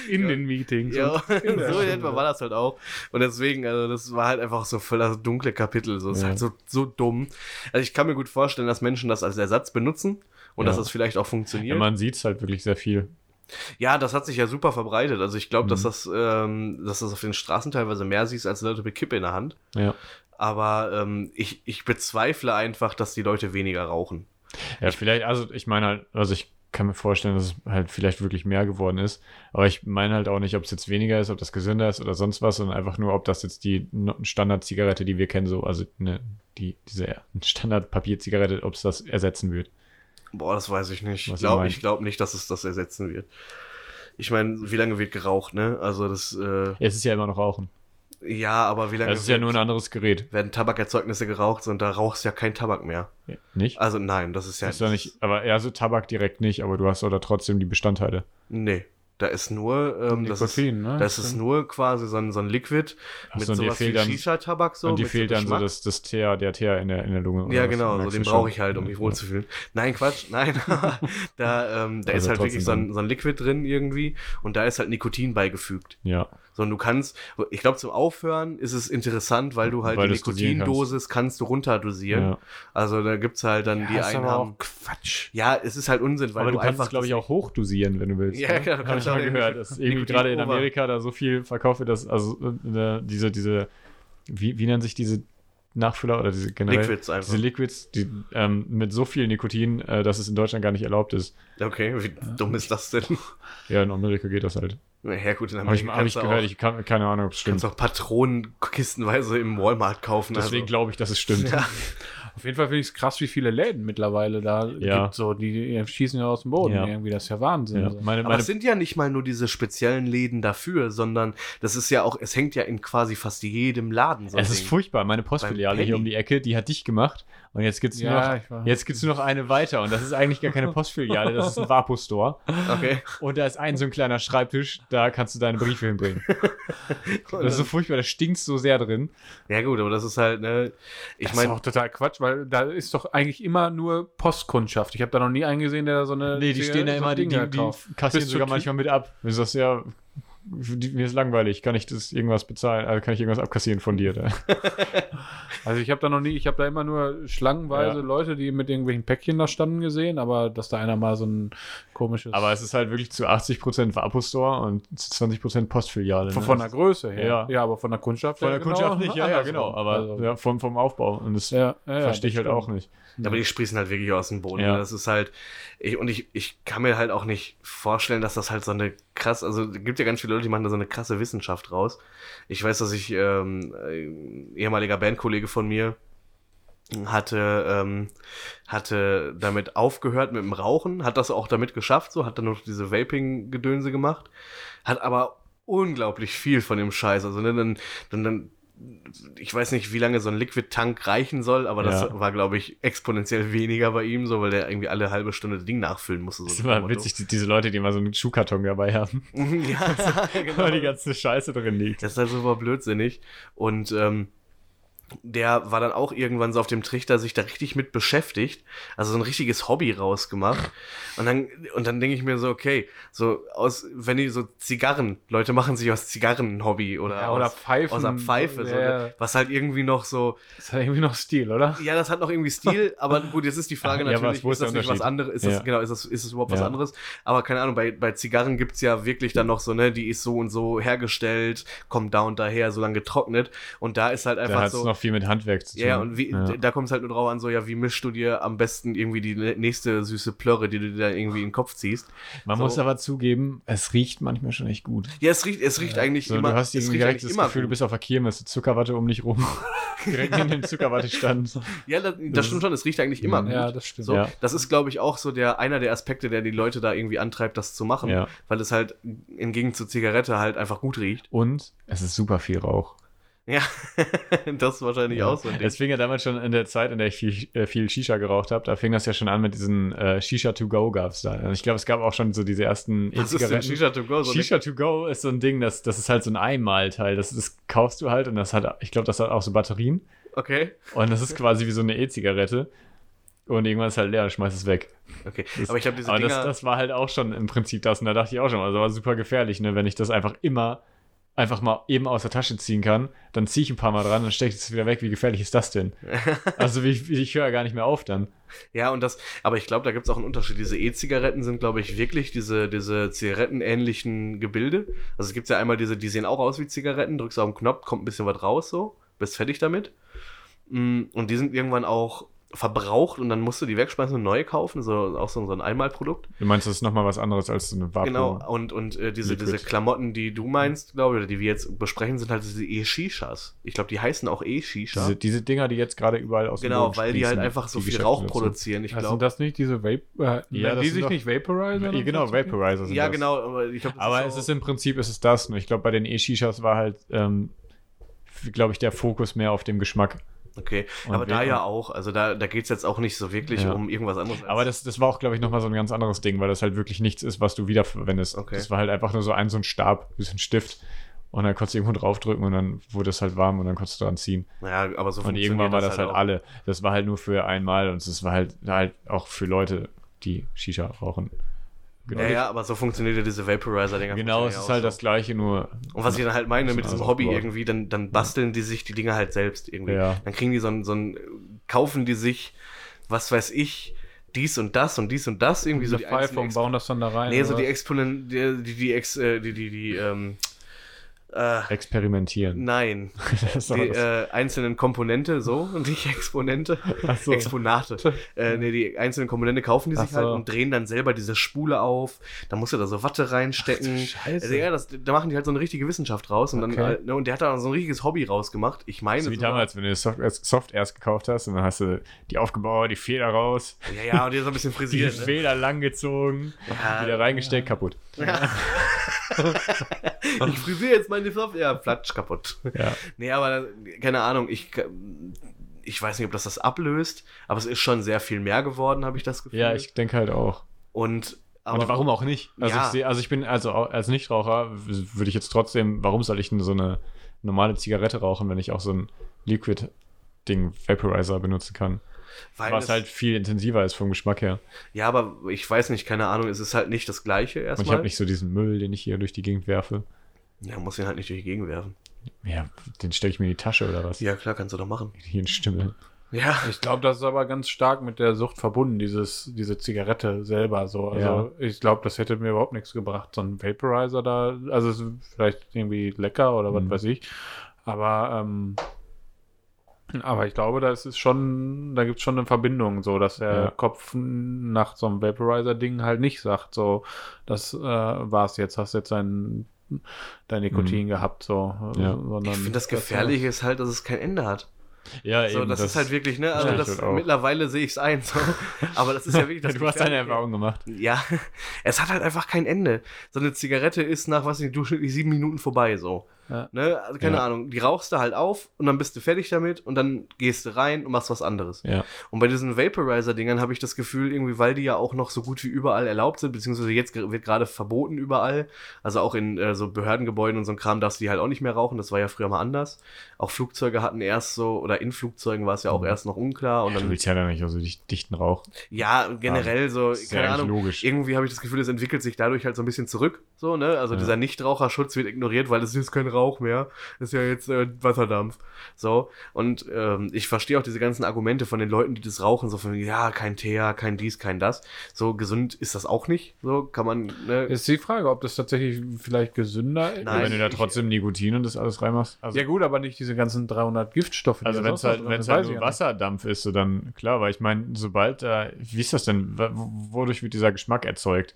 In den Meetings. Ja, so in etwa war das halt auch. Und deswegen, also das war halt einfach so voll das dunkle Kapitel. So, es ist Ja. halt so, so dumm. Also ich kann mir gut vorstellen, dass Menschen das als Ersatz benutzen und Ja. dass das vielleicht auch Ja, funktioniert. man sieht es halt wirklich sehr viel. Ja, das hat sich ja super verbreitet. Also ich glaube, Mhm. dass das, ähm, dass das auf den Straßen teilweise mehr siehst als Leute mit Kippe in der Hand. Ja. Aber ähm, ich, ich bezweifle einfach, dass die Leute weniger rauchen. Ja, vielleicht, also ich meine halt, also ich kann mir vorstellen, dass es halt vielleicht wirklich mehr geworden ist. Aber ich meine halt auch nicht, ob es jetzt weniger ist, ob das gesünder ist oder sonst was, sondern einfach nur, ob das jetzt die Standard-Zigarette, die wir kennen, so, also ne, die, diese Standard-Papier-Zigarette, ob es das ersetzen wird. Boah, das weiß ich nicht. Ich Was glaube ich glaub nicht, dass es das ersetzen wird. Ich meine, wie lange wird geraucht, ne? Also das, äh, Es ist ja immer noch Rauchen. ja, aber wie lange Das ist ja nur ein anderes Gerät. werden Tabakerzeugnisse geraucht und da rauchst ja kein Tabak mehr. Nicht? Also nein, das ist ja. ist ja nicht, aber ja, so Tabak direkt nicht, aber du hast oder trotzdem die Bestandteile. Nee, da ist nur, ähm, das ist, Nikotin, ne? das ist nur quasi so ein, so ein Liquid Ach mit so, sowas wie Shisha-Tabak so. und die fehlt dann so das, das Teer, der Teer in der, in der Lunge. Ja, genau, so den brauche ich halt, um mich wohlzufühlen. Nein, Quatsch, nein. da ähm, da Also ist halt wirklich so ein, so ein Liquid drin irgendwie und da ist halt Nikotin beigefügt. Ja, Sondern du kannst, ich glaube, zum Aufhören ist es interessant, weil du halt Weil die Nikotindosis kannst. du runterdosieren. ja. Also da gibt's halt dann die Ja, ist einen aber haben. auch Quatsch. Ja, es ist halt Unsinn, weil aber du, kannst einfach es, glaube ich, auch hochdosieren, wenn du willst. Ja, ne? klar, du Hab kannst ich auch mal gehört, dass irgendwie gerade in Amerika da so viel verkauft wird, dass, also äh, diese, diese, wie, wie nennen sich diese Nachfüller oder diese generell? Liquids einfach. Diese Liquids, die ähm, mit so viel Nikotin, äh, dass es in Deutschland gar nicht erlaubt ist. Okay, wie dumm ist das denn? Ja, in Amerika geht das halt. Ja, gut, in Habe ich, hab ich gehört, auch, ich kann, keine Ahnung, ob es stimmt. kannst auch Patronen kistenweise im Walmart kaufen. Deswegen also. glaube ich, dass es stimmt. Ja. Auf jeden Fall finde ich es krass, wie viele Läden mittlerweile da Ja. gibt. So, die, die schießen ja aus dem Boden Ja. irgendwie. Das ist ja Wahnsinn. Ja, So. meine, Aber meine, es sind ja nicht mal nur diese speziellen Läden dafür, sondern das ist ja auch, es hängt ja in quasi fast jedem Laden so. es ist furchtbar. Meine Postfiliale hier um die Ecke, die hat dicht gemacht. Und jetzt gibt es nur, Ja, noch- jetzt gibt's nur noch eine weiter. Und das ist eigentlich gar keine Postfiliale, das ist ein Vapo-Store. Okay. Und da ist ein so ein kleiner Schreibtisch, da kannst du deine Briefe hinbringen. Das ist so furchtbar, da stinkt so sehr drin. Ja gut, aber das ist halt, ne, ich das ist meine, auch total Quatsch, weil da ist doch eigentlich immer nur Postkundschaft. Ich habe da noch nie einen gesehen, der da so eine. Nee, die stehen da immer, die, die, die kassieren sogar manchmal mit ab. Du sagst ja, mir ist langweilig, kann ich das irgendwas bezahlen, also kann ich irgendwas abkassieren von dir? Da? Also ich habe da noch nie, ich habe da immer nur schlangenweise Ja. Leute, die mit irgendwelchen Päckchen da standen gesehen, aber dass da einer mal so ein komisches. Aber es ist halt wirklich zu 80% Vapo-Store und zu 20% Postfiliale. von, ne? von der Größe her. Ja. ja aber von der Kundschaft Von der Kundschaft genau nicht, ja, ja, genau. Aber Also, ja, vom, vom Aufbau. Und das ja, ja, ja, verstehe ich halt auch stimmt. nicht. aber die sprießen halt wirklich aus dem Boden. Ja. Das ist halt, ich, und ich, ich kann mir halt auch nicht vorstellen, dass das halt so eine krass, also gibt ja ganz viele Leute, die machen da so eine krasse Wissenschaft raus. Ich weiß, dass ich, ähm, ein ehemaliger Bandkollege von mir, hatte, ähm, hatte damit aufgehört mit dem Rauchen, hat das auch damit geschafft, so, hat dann noch diese Vaping-Gedönse gemacht, hat aber unglaublich viel von dem Scheiß, also ne, dann, dann, dann ich weiß nicht, wie lange so ein Liquid-Tank reichen soll, aber das Ja. war, glaube ich, exponentiell weniger bei ihm, so, weil der irgendwie alle halbe Stunde das Ding nachfüllen musste. So Das Motto. witzig, die- diese Leute, die immer so einen Schuhkarton dabei haben, ja, weil die genau. ganze Scheiße drin liegt. Das ist halt super blödsinnig. Und ähm, der war dann auch irgendwann so auf dem Trichter, sich da richtig mit beschäftigt. Also so ein richtiges Hobby rausgemacht. Und dann, und dann denke ich mir so, okay, so aus, wenn die so Zigarren, Leute machen sich aus Zigarren ein Hobby oder, Ja, oder aus, Pfeifen. aus einer Pfeife, so, Ja. ne? was halt irgendwie noch so, Das hat irgendwie noch Stil, oder? ja, das hat noch irgendwie Stil, aber gut, jetzt ist die Frage Ja, natürlich, ist das nicht was anderes? Ist das, Ja. genau, ist das, ist das überhaupt was Ja. anderes? Aber keine Ahnung, bei, bei Zigarren gibt's ja wirklich dann noch so, ne, die ist so und so hergestellt, kommt da und daher, so lange getrocknet. Und da ist halt einfach es so. Viel mit Handwerk zu tun. Ja, und wie, Ja. da kommt es halt nur drauf an, so, ja, wie mischst du dir am besten irgendwie die nächste süße Plörre, die du dir da irgendwie in den Kopf ziehst. Man so. muss aber zugeben, es riecht manchmal schon echt gut. Ja, es riecht, es riecht eigentlich So, immer. du hast irgendwie direkt das Gefühl, du gut. bist auf der Kirmes, Zuckerwatte um dich rum. direkt in dem Zuckerwattestand. Ja, das, das stimmt schon, es riecht eigentlich immer gut. Ja, das stimmt. So, Ja. Das ist, glaube ich, auch so der einer der Aspekte, der die Leute da irgendwie antreibt, das zu machen, Ja. weil es halt entgegen zur Zigarette halt einfach gut riecht. Und es ist super viel Rauch. Ja, das ist wahrscheinlich auch so. Es fing ja damals schon in der Zeit, in der ich viel, äh, viel Shisha geraucht habe, da fing das ja schon an mit diesen äh, Shisha to go gab es da. Und ich glaube, es gab auch schon so diese ersten E-Zigaretten. Shisha to go? So Shisha to go ist so ein Ding, das, das ist halt so ein Einmalteil. Das, das kaufst du halt und das hat, ich glaube, das hat auch so Batterien. Okay, Und das ist quasi wie so eine E-Zigarette. Und irgendwann ist halt leer schmeißt es weg. okay. Das, Aber ich habe diese aber Dinger... das, das war halt auch schon im Prinzip das. Und da dachte ich auch schon, also war super gefährlich, ne? wenn ich das einfach immer einfach mal eben aus der Tasche ziehen kann, dann ziehe ich ein paar Mal dran, dann stecke ich es wieder weg. Wie gefährlich ist das denn? also wie, wie, ich höre gar nicht mehr auf dann. Ja, und das, aber ich glaube, da gibt es auch einen Unterschied. Diese E-Zigaretten sind, glaube ich, wirklich diese, diese zigarettenähnlichen Gebilde. Also es gibt ja einmal diese, die sehen auch aus wie Zigaretten, drückst auf den Knopf, kommt ein bisschen was raus, so, bist fertig damit. Mm, Und die sind irgendwann auch verbraucht und dann musst du die wegschmeißen und neue kaufen, so auch so, so ein Einmalprodukt. Du meinst, das ist nochmal was anderes als so eine Vapo? Genau, und, und äh, diese, Liquid. diese Klamotten, die du meinst, glaube ich, oder die wir jetzt besprechen, sind halt diese E-Shishas. Ich glaube, die heißen auch E-Shisha. Diese, diese Dinger, die jetzt gerade überall aus dem Genau, weil die halt einfach so viel Geschäfte Rauch produzieren. Ich Ja, sind das nicht diese Vape, äh, Ja, die sich nicht Vaporizer? Ja, genau, Vaporizer sind Ja, das. genau, aber ich glaube, Aber es ist im Prinzip ist es das. Und ich glaube, bei den E-Shishas war halt, ähm, glaube ich, der Fokus mehr auf dem Geschmack. Okay, Und aber da ja auch. Also da, da geht es jetzt auch nicht so wirklich Ja. um irgendwas anderes. Aber das, das war auch, glaube ich, nochmal so ein ganz anderes Ding, weil das halt wirklich nichts ist, was du wiederverwendest. Okay. Das war halt einfach nur so ein, so ein Stab, ein bisschen Stift. Und dann konntest du irgendwo draufdrücken und dann wurde es halt warm und dann konntest du dran ziehen. Naja, aber so Und irgendwann war das halt auch. alle. Das war halt nur für einmal und es war halt, halt auch für Leute, die Shisha rauchen. Ja, ja, aber so funktioniert ja diese Vaporizer-Dinger. Genau, es ist halt auch das gleiche, nur. so. Und was ich dann halt meine mit diesem Hobby irgendwie, dann, dann basteln die sich die Dinger halt selbst irgendwie. Ja. Dann kriegen die so ein, so ein, kaufen die sich, was weiß ich, dies und das und dies und das irgendwie so Diese die und bauen das dann da rein. Nee, so die was? Exponen, die, die, die, Ex, äh, die, die, die, ähm, Äh, Experimentieren. nein. Die äh, einzelnen Komponente, so, und nicht Exponente. Ach so. Exponate. äh, nee, die einzelnen Komponente kaufen die sich Ach so. halt und drehen dann selber diese Spule auf. Da musst du da so Watte reinstecken. Scheiße. Also, ja, das, da machen die halt so eine richtige Wissenschaft raus. Und, dann, Okay. äh, ne, und der hat da so ein richtiges Hobby rausgemacht. Ich meine. Ist wie damals, wenn du Soft, erst- Soft erst gekauft hast und dann hast du die aufgebaut, die Feder raus, Ja, ja, und die ist so ein bisschen die frisiert. ne? Feder langgezogen, Ja, wieder reingesteckt, kaputt. Ja. ich frisiere jetzt meine Software. Ja, platsch, kaputt. Ja. Nee, aber keine Ahnung, ich, ich weiß nicht, ob das das ablöst, aber es ist schon sehr viel mehr geworden, habe ich das Gefühl. ja, ich denke halt auch. Und, aber und warum auch nicht? Also Ja. ich sehe, also ich bin, also als Nichtraucher würde ich jetzt trotzdem, warum soll ich denn so eine normale Zigarette rauchen, wenn ich auch so ein Liquid-Ding, Vaporizer benutzen kann? Weil was es- halt viel intensiver ist vom Geschmack her. Ja, aber ich weiß nicht, keine Ahnung, es ist halt nicht das Gleiche Und ich erstmal. habe nicht so diesen Müll, den ich hier durch die Gegend werfe. Ja, muss ihn halt nicht durch die Gegend werfen. Ja, den stelle ich mir in die Tasche oder was? Ja, klar, kannst du doch machen. Hier in Stimme. Ja. Ich glaube, das ist aber ganz stark mit der Sucht verbunden, dieses, diese Zigarette selber. So. Also ich glaube, das hätte mir überhaupt nichts gebracht. So ein Vaporizer da, also vielleicht irgendwie lecker oder was Mhm. weiß ich. Aber, ähm, aber ich glaube, da ist es schon, da gibt es schon eine Verbindung, so dass der Ja. Kopf nach so einem Vaporizer-Ding halt nicht sagt, so, das äh, war's jetzt, hast jetzt dein, dein Nikotin gehabt, so. Ja. Sondern Ich finde das Gefährliche ist halt, dass es kein Ende hat. Ja, So, das, ist halt wirklich, ne? Also das, auch. mittlerweile sehe ich es ein. So. Aber das ist ja wirklich das du hast deine. Erfahrung gemacht. Ja, es hat halt einfach kein Ende. So eine Zigarette ist nach, was nicht, durchschnittlich sieben Minuten vorbei, so. Ja. Ne? Also keine Ja. Ahnung, die rauchst du halt auf und dann bist du fertig damit und dann gehst du rein und machst was anderes. Ja. Und bei diesen Vaporizer-Dingern habe ich das Gefühl, irgendwie, weil die ja auch noch so gut wie überall erlaubt sind, beziehungsweise jetzt wird gerade verboten überall. Also auch in äh, so Behördengebäuden und so ein Kram darfst du die halt auch nicht mehr rauchen. Das war ja früher mal anders. Auch Flugzeuge hatten erst so, oder in Flugzeugen war es ja auch Mhm. erst noch unklar. Und Du dann, willst ja dann nicht so dicht, dichten Rauch. ja, generell so, keine Ahnung. logisch. Irgendwie habe ich das Gefühl, es entwickelt sich dadurch halt so ein bisschen zurück. So, ne? Also dieser Nichtraucherschutz wird ignoriert, weil es ist kein Rauch mehr. Das ist ja jetzt äh, Wasserdampf. So. Und ähm, ich verstehe auch diese ganzen Argumente von den Leuten, die das rauchen, so von, ja, kein Teer, kein dies, kein das. So gesund ist das auch nicht. So kann man, ne? Ist die Frage, ob das tatsächlich vielleicht gesünder ist. Nein. wenn du da ich- trotzdem Nikotin und das alles reinmachst. Also, Ja gut, aber nicht diese ganzen 300 Giftstoffe. also wenn es halt, wenn's halt nur. Wasserdampf ist, so dann klar, weil ich meine, sobald da, wie ist das denn? Wodurch wird dieser Geschmack erzeugt?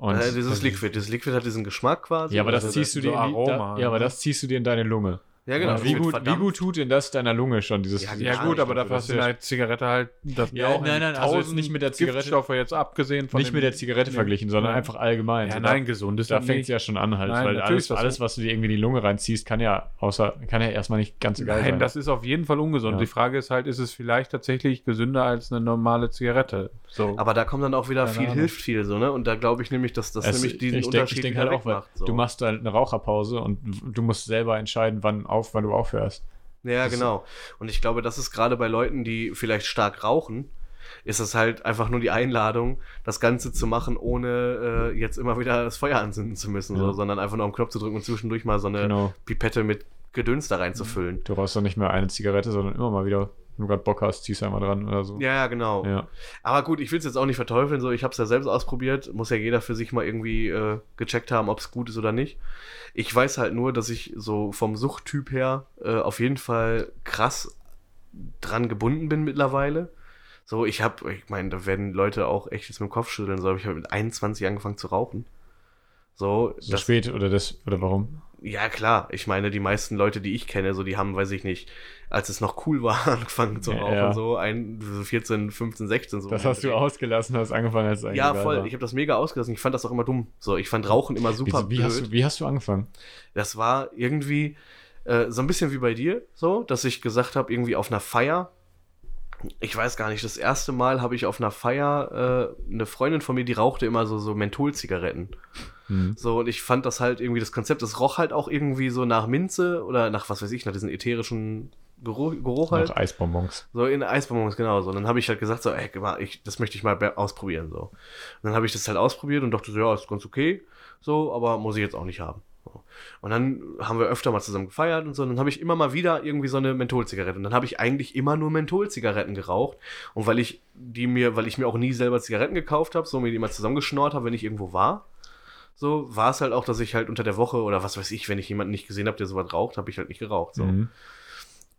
Und äh, dieses Liquid. Dieses Liquid hat diesen Geschmack quasi. ja, aber das Also ziehst du so dir in die, Aroma, da, ja, aber ne? das ziehst du dir in deine Lunge. Ja, genau. Wie, gut, wie gut tut denn das deiner Lunge schon, dieses Ja, Ja gut, aber dafür hast du ist in der Zigarette halt das Ja, auch nein, nein, also nicht mit der Zigarette- Giftstoffe jetzt abgesehen von nicht dem- mit der Zigarette Nee. verglichen, sondern einfach allgemein. Ja, So, nein, da, gesund ist da das fängt es ja schon an halt, Nein, weil alles, alles, was du dir irgendwie in die Lunge reinziehst, kann ja außer kann ja erstmal nicht ganz egal Nein, sein. das ist auf jeden Fall ungesund. Ja. Die Frage ist halt, ist es vielleicht tatsächlich gesünder als eine normale Zigarette? So. Aber da kommt dann auch wieder viel hilft viel so, ne? Und da glaube ich nämlich, dass das Es- nämlich diesen ich denke Unterschied denk wieder halt auch, du machst halt eine Raucherpause und du musst selber entscheiden, wann auf, wann du aufhörst. Ja, Das- genau. Und ich glaube, das ist gerade bei Leuten, die vielleicht stark rauchen, ist es halt einfach nur die Einladung, das Ganze zu machen, ohne äh, jetzt immer wieder das Feuer anzünden zu müssen, Ja. so, sondern einfach nur am Knopf zu drücken und zwischendurch mal so eine Genau. Pipette mit Gedöns da reinzufüllen. Du rauchst doch nicht mehr eine Zigarette, sondern immer mal wieder, wenn du gerade Bock hast, ziehst du einmal dran oder so. Ja, genau. Ja. Aber gut, ich will es jetzt auch nicht verteufeln, so ich habe es ja selbst ausprobiert, muss ja jeder für sich mal irgendwie äh, gecheckt haben, ob es gut ist oder nicht. Ich weiß halt nur, dass ich so vom Suchttyp her äh, auf jeden Fall krass dran gebunden bin mittlerweile. So, ich habe, ich meine, da werden Leute auch echt jetzt mit dem Kopf schütteln, so, aber ich habe mit 21 angefangen zu rauchen. So, So das, spät oder das, oder warum? ja klar, ich meine, die meisten Leute, die ich kenne, so, die haben, weiß ich nicht, als es noch cool war, angefangen zu rauchen, ja. so, ein, so 14, 15, 16, so. Das hast du ausgelassen, hast angefangen als eigentlich Ja, voll. war. Ich habe das mega ausgelassen. Ich fand das auch immer dumm. So, ich fand Rauchen immer super wie, wie, blöd. hast du, wie hast du angefangen? Das war irgendwie äh, so ein bisschen wie bei dir, so, dass ich gesagt habe, irgendwie auf einer Feier. Ich weiß gar nicht, das erste Mal habe ich auf einer Feier äh, eine Freundin von mir, die rauchte immer so, so Mentholzigaretten. Hm. So, und ich fand das halt irgendwie, das Konzept, das roch halt auch irgendwie so nach Minze oder nach, was weiß ich, nach diesem ätherischen Geruch, Geruch halt. Nach Eisbonbons. So in Eisbonbons, genau so. Und dann habe ich halt gesagt, so, ey, mal, ich, das möchte ich mal ausprobieren. So. Und dann habe ich das halt ausprobiert und dachte so, ja, ist ganz okay. So, aber muss ich jetzt auch nicht haben. So. Und dann haben wir öfter mal zusammen gefeiert und so. Und dann habe ich immer mal wieder irgendwie so eine Mentholzigarette. Und dann habe ich eigentlich immer nur Mentholzigaretten geraucht. Und weil ich die mir, weil ich mir auch nie selber Zigaretten gekauft habe, so mir die immer zusammengeschnort habe, wenn ich irgendwo war. so war es halt auch, dass ich halt unter der Woche oder was weiß ich, wenn ich jemanden nicht gesehen habe, der sowas raucht, habe ich halt nicht geraucht. So. Mhm.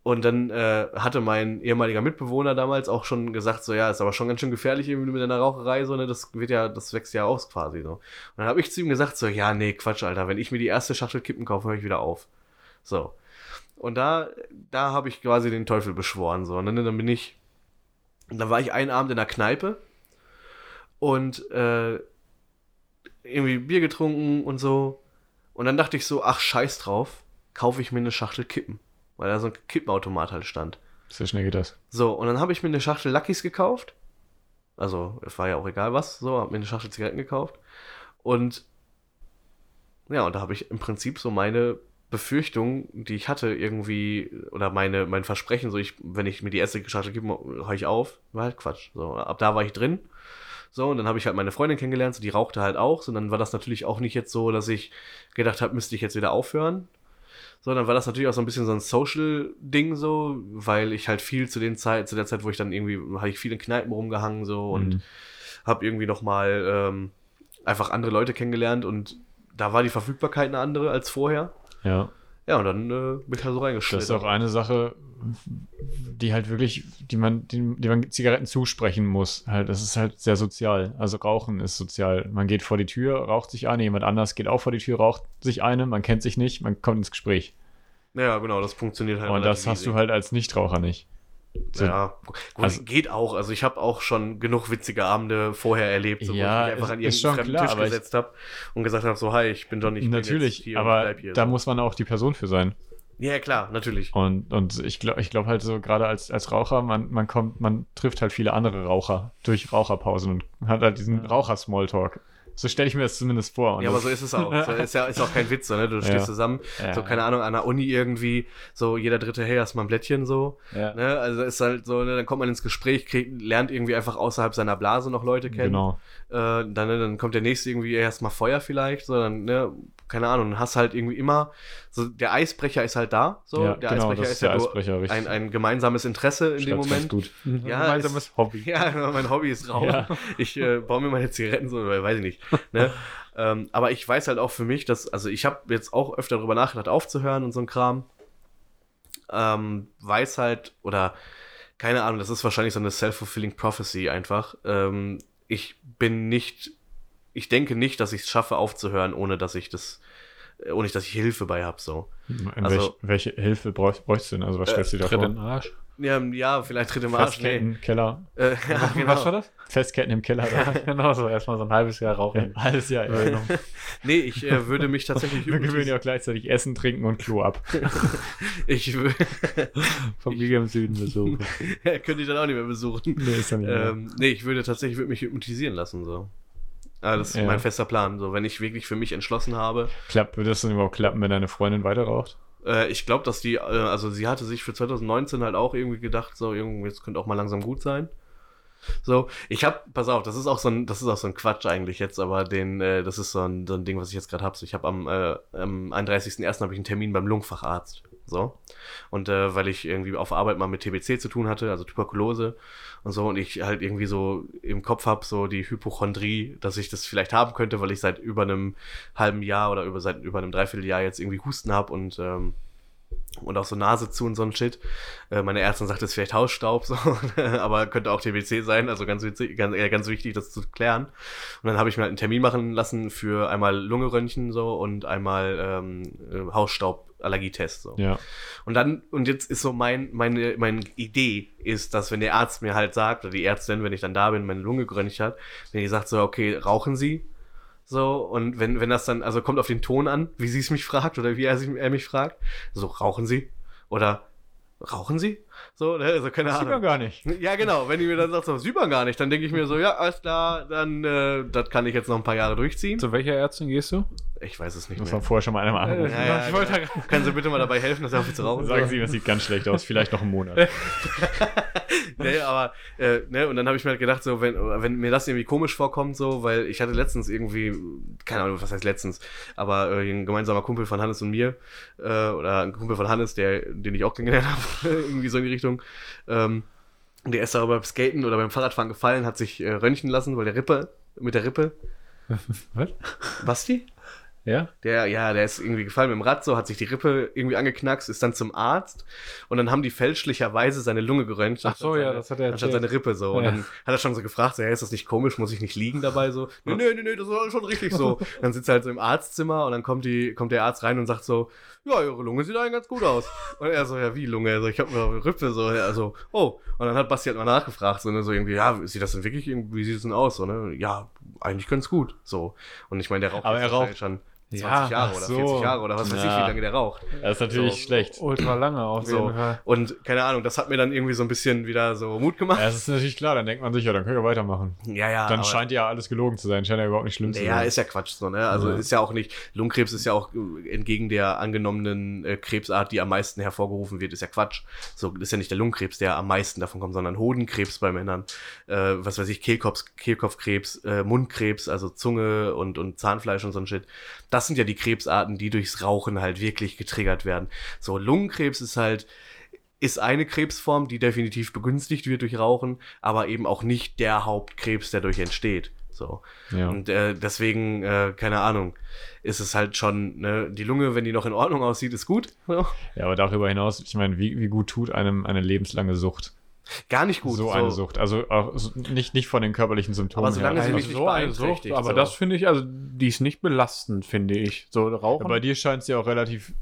Und dann äh, hatte mein ehemaliger Mitbewohner damals auch schon gesagt, so ja, ist aber schon ganz schön gefährlich irgendwie mit deiner Raucherei, so, ne, das wird ja, das wächst ja aus quasi so. Und dann habe ich zu ihm gesagt, so, ja, nee, Quatsch, Alter, wenn ich mir die erste Schachtel Kippen kaufe, höre ich wieder auf. So. Und da, da habe ich quasi den Teufel beschworen, so. Und dann, dann bin ich, dann war ich einen Abend in der Kneipe und äh, irgendwie Bier getrunken und so. Und dann dachte ich so, ach, scheiß drauf, kaufe ich mir eine Schachtel Kippen. Weil da so ein Kippenautomat halt stand. So schnell geht das. So, und dann habe ich mir eine Schachtel Luckys gekauft. Also, es war ja auch egal was. So, habe mir eine Schachtel Zigaretten gekauft. Und ja, und da habe ich im Prinzip so meine Befürchtung, die ich hatte, irgendwie, oder meine, mein Versprechen, so ich, wenn ich mir die erste Schachtel gebe, höre ich auf, war halt Quatsch. So, ab da war ich drin. So, und dann habe ich halt meine Freundin kennengelernt, so, die rauchte halt auch. So, dann war das natürlich auch nicht jetzt so, dass ich gedacht habe, müsste ich jetzt wieder aufhören. So, dann war das natürlich auch so ein bisschen so ein Social-Ding so, weil ich halt viel zu den Zeit, zu der Zeit, wo ich dann irgendwie, habe ich viel in Kneipen rumgehangen so und Mhm. habe irgendwie nochmal ähm, einfach andere Leute kennengelernt und da war die Verfügbarkeit eine andere als vorher. Ja. Ja, und dann äh, bin ich halt so Das reingeschlittert. ist auch eine Sache, die halt wirklich, die man, die, die man Zigaretten zusprechen muss. Halt, das ist halt sehr sozial. Also Rauchen ist sozial. Man geht vor die Tür, raucht sich eine, jemand anders geht auch vor die Tür, raucht sich eine, man kennt sich nicht, man kommt ins Gespräch. Ja, genau, das funktioniert halt. Und das hast easy. du halt als Nichtraucher nicht. so- Ja, gut, Also- geht auch. Also ich habe auch schon genug witzige Abende vorher erlebt, so, Ja, wo ich mich einfach an irgendeinen schon fremden klar, Tisch gesetzt habe und gesagt habe, so, hi, ich bin Johnny, ich bin jetzt Natürlich, hier und aber bleib hier. da muss man auch die Person für sein. Ja, klar, natürlich. Und, und ich glaube ich glaub halt so, gerade als, als Raucher, man, man kommt, man trifft halt viele andere Raucher durch Raucherpausen und hat halt diesen Raucher-Smalltalk. So stelle ich mir das zumindest vor. Und Ja, aber so ist es auch. So ist ja ist auch kein Witz, so, ne? Du stehst Ja. zusammen, Ja. so, keine Ahnung, an der Uni irgendwie, so jeder dritte, hey, hast mal ein Blättchen so. Ja. Ne? Also ist halt so, ne? dann kommt man ins Gespräch, kriegt, lernt irgendwie einfach außerhalb seiner Blase noch Leute kennen. Genau. Äh, dann, ne, dann kommt der nächste irgendwie erstmal Feuer vielleicht, so dann, ne, keine Ahnung, dann hast halt irgendwie immer, so der Eisbrecher ist halt da, so, Ja, der genau, Eisbrecher das ist ist der ja nur Eisbrecher, richtig. ein, ein gemeinsames Interesse in dem Moment. gut. Ja, gemeinsames es- Hobby. Ja, mein Hobby ist Rauchen. Ja. Ich äh, baue mir meine Zigaretten so, weil weiß ich nicht. Ne? ähm, aber ich weiß halt auch für mich, dass, also ich habe jetzt auch öfter darüber nachgedacht, aufzuhören und so ein Kram. Ähm, weiß halt, oder keine Ahnung, das ist wahrscheinlich so eine self-fulfilling prophecy einfach. Ähm, ich bin nicht, ich denke nicht, dass ich es schaffe aufzuhören, ohne dass ich das, äh, ohne dass ich Hilfe bei habe, so. Also- welch, welche Hilfe bräuch, bräuchst du denn? Also, was Äh, stellst du dir vor? in den Arsch. Ja, ja vielleicht tritt im Arsch. Nee. Festketten, Keller. Äh, ja, genau. Was war das? Festketten im Keller. Ja, genau so. Erstmal so ein halbes Jahr rauchen. Alles ja. ja. Nee, ich äh, würde mich tatsächlich Wir gewöhnen ja auch gleichzeitig Essen, Trinken und Klo ab. Ich wür- Familie im Süden besuchen. könnte ich dann auch nicht mehr besuchen. Nee, ist ja nicht mehr. Ähm, nee, ich würde tatsächlich würde mich hypnotisieren lassen. So. Ah, das ist Ja. mein fester Plan. So, wenn ich wirklich für mich entschlossen habe. Klappt, würde das denn überhaupt klappen, wenn deine Freundin weiter raucht? Äh, ich glaube, dass die, äh, also sie hatte sich für 2019 halt auch irgendwie gedacht, so, irgendwie, jetzt könnte auch mal langsam gut sein. So, ich hab, pass auf, das ist auch so ein, das ist auch so ein Quatsch eigentlich jetzt, aber den, äh, das ist so ein, so ein Ding, was ich jetzt gerade hab. So, ich habe am, äh, am 31.01. habe ich einen Termin beim Lungenfacharzt. So. Und äh, weil ich irgendwie auf Arbeit mal mit TBC zu tun hatte, also Tuberkulose und so, und ich halt irgendwie so im Kopf habe, so die Hypochondrie, dass ich das vielleicht haben könnte, weil ich seit über einem halben Jahr oder über seit über einem Dreivierteljahr jetzt irgendwie Husten habe und ähm, und auch so Nase zu und so ein Shit. Äh, meine Ärztin sagt, das ist vielleicht Hausstaub, so, aber könnte auch TBC sein, also ganz witzig, ganz, äh, ganz wichtig, das zu klären. Und dann habe ich mir halt einen Termin machen lassen für einmal Lungeröntgen so und einmal ähm, äh, Hausstauballergietest so. Ja. Und dann, und jetzt ist so mein, meine, meine Idee ist, dass wenn der Arzt mir halt sagt, oder die Ärztin, wenn ich dann da bin, meine Lunge geröntgt hat, wenn die sagt so, okay, rauchen Sie? So, und wenn, wenn das dann, also kommt auf den Ton an, wie sie es mich fragt oder wie er, sich, er mich fragt, so, rauchen Sie? Oder rauchen Sie? So, ne? also keine Das sieht man Ahnung. gar nicht. Ja, genau, wenn die mir dann sagt, so, sieht man gar nicht, dann denke ich mir so, ja, alles klar, dann, äh, das kann ich jetzt noch ein paar Jahre durchziehen. Zu welcher Ärztin gehst du? Ich weiß es nicht Muss mehr. man vorher schon mal einem anrufen. Ja, ja, Ich wollte genau. Können Sie bitte mal dabei helfen, dass er aufhört zu rauchen? Sagen Sie, das sieht ganz schlecht aus. Vielleicht noch einen Monat. nee, aber, äh, ne, und dann habe ich mir halt gedacht, so, wenn, wenn mir das irgendwie komisch vorkommt, so, weil ich hatte letztens irgendwie, keine Ahnung, was heißt letztens, aber äh, ein gemeinsamer Kumpel von Hannes und mir, äh, oder ein Kumpel von Hannes, der, den ich auch kennengelernt habe, irgendwie so in die Richtung, ähm, der ist aber beim Skaten oder beim Fahrradfahren gefallen, hat sich äh, röntgen lassen, weil der Rippe, mit der Rippe, Was? Basti? Ja? Der, ja, der ist irgendwie gefallen mit dem Rad, so hat sich die Rippe irgendwie angeknackst, ist dann zum Arzt und dann haben die fälschlicherweise seine Lunge geröntgt. Ach so, anstatt ja, seine, das hat er Anstatt erzählt. seine Rippe so. Und Ja. dann hat er schon so gefragt, so, hey, ist das nicht komisch, muss ich nicht liegen dabei so? Nee, nee, nee, nee, das war schon richtig so. dann sitzt er halt so im Arztzimmer und dann kommt, die, kommt der Arzt rein und sagt so, ja, ihre Lunge sieht eigentlich ganz gut aus. Und er so, ja, wie Lunge? Also, ich habe eine Rippe, so, ja, also, oh. Und dann hat Basti halt mal nachgefragt, so, ne, so irgendwie, ja, sieht das denn wirklich, wie sieht es denn aus? So, ne? Ja, eigentlich ganz gut. So. Und ich meine, der raucht Aber er raucht- schon 20 Ja, Jahre oder so. 40 Jahre oder was weiß ich, Ja. wie lange der raucht. Das ist natürlich So. schlecht. Ultra lange auf So. jeden Fall. Und keine Ahnung, das hat mir dann irgendwie so ein bisschen wieder so Mut gemacht. Ja, das ist natürlich klar, dann denkt man sich, ja, dann können wir weitermachen. Ja, ja. Dann scheint ja alles gelogen zu sein, scheint ja überhaupt nicht schlimm zu Ja, sein. ist ja Quatsch so, ne? Also Ja. ist ja auch nicht, Lungenkrebs ist ja auch äh, entgegen der angenommenen äh, Krebsart, die am meisten hervorgerufen wird, ist ja Quatsch. So ist ja nicht der Lungenkrebs, der am meisten davon kommt, sondern Hodenkrebs bei Männern, äh, was weiß ich, Kehlkopf, Kehlkopfkrebs, äh, Mundkrebs, also Zunge und, und Zahnfleisch und so ein Shit. Das sind ja die Krebsarten, die durchs Rauchen halt wirklich getriggert werden. So, Lungenkrebs ist halt, ist eine Krebsform, die definitiv begünstigt wird durch Rauchen, aber eben auch nicht der Hauptkrebs, der durch entsteht. So. Ja. Und äh, deswegen, äh, keine Ahnung, ist es halt schon, ne, die Lunge, wenn die noch in Ordnung aussieht, ist gut. So. ja, aber darüber hinaus, ich meine, wie, wie gut tut einem eine lebenslange Sucht? Gar nicht gut. so, eine Sucht. Also auch so- nicht, nicht von den körperlichen Symptomen. Aber solange her. sie Also, nicht so eine Sucht, aber so. das finde ich, also die ist nicht belastend, finde ich. So rauchen. bei dir scheint es ja auch relativ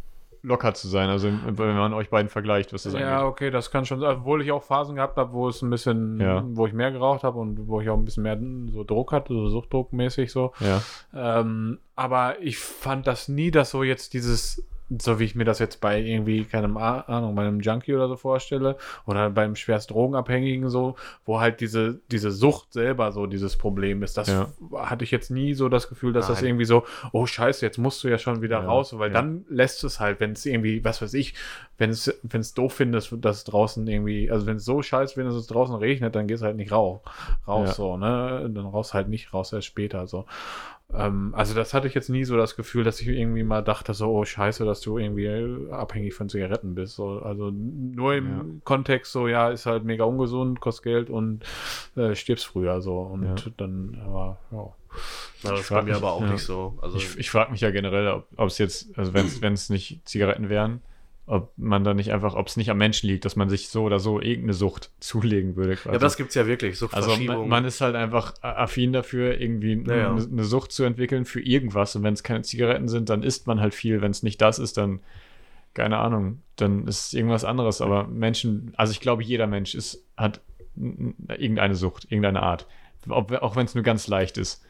locker zu sein, also wenn man euch beiden vergleicht, was das ja, angeht. okay, das kann schon sein. Obwohl ich auch Phasen gehabt habe, wo es ein bisschen, Ja. wo ich mehr geraucht habe und wo ich auch ein bisschen mehr so Druck hatte, so Suchtdruckmäßig so. Ja. Ähm, aber ich fand das nie, dass so jetzt dieses, so wie ich mir das jetzt bei irgendwie, keine Ah- Ahnung, bei einem Junkie oder so vorstelle, oder beim schwerst Drogenabhängigen so, wo halt diese, diese Sucht selber so dieses Problem ist. Das Ja. hatte ich jetzt nie so das Gefühl, dass das Nein. irgendwie so, oh scheiße, jetzt musst du ja schon wieder Ja, raus, weil ja. dann lässt es halt, wenn es irgendwie, was weiß ich, wenn es, wenn es doof findest, dass es draußen irgendwie, also wenn es so scheiße dass es draußen regnet, dann gehst halt nicht raus, raus so, ne? Dann raus halt nicht, raus erst später so. Ähm, also das hatte ich jetzt nie so das Gefühl, dass ich irgendwie mal dachte, so, oh scheiße, dass du irgendwie äh, abhängig von Zigaretten bist. So, also nur im Ja. Kontext so, ja, ist halt mega ungesund, kostet Geld und äh, stirbst früher so. Und Ja. dann, aber, ja. Ja, das frag mir aber auch ja. nicht so. Also, Ich, ich frage mich ja generell, ob ob es jetzt, also wenn es nicht Zigaretten wären, ob man da nicht einfach, ob es nicht am Menschen liegt, dass man sich so oder so irgendeine Sucht zulegen würde. Quasi. ja, das gibt's ja wirklich, also Suchtverschiebung. man, man ist halt einfach affin dafür, irgendwie Ja, ja. eine, eine Sucht zu entwickeln für irgendwas. Und wenn es keine Zigaretten sind, dann isst man halt viel. Wenn es nicht das ist, dann keine Ahnung, dann ist es irgendwas anderes. Aber Menschen, also ich glaube, jeder Mensch ist, hat irgendeine Sucht, irgendeine Art. Ob, auch wenn es nur ganz leicht ist.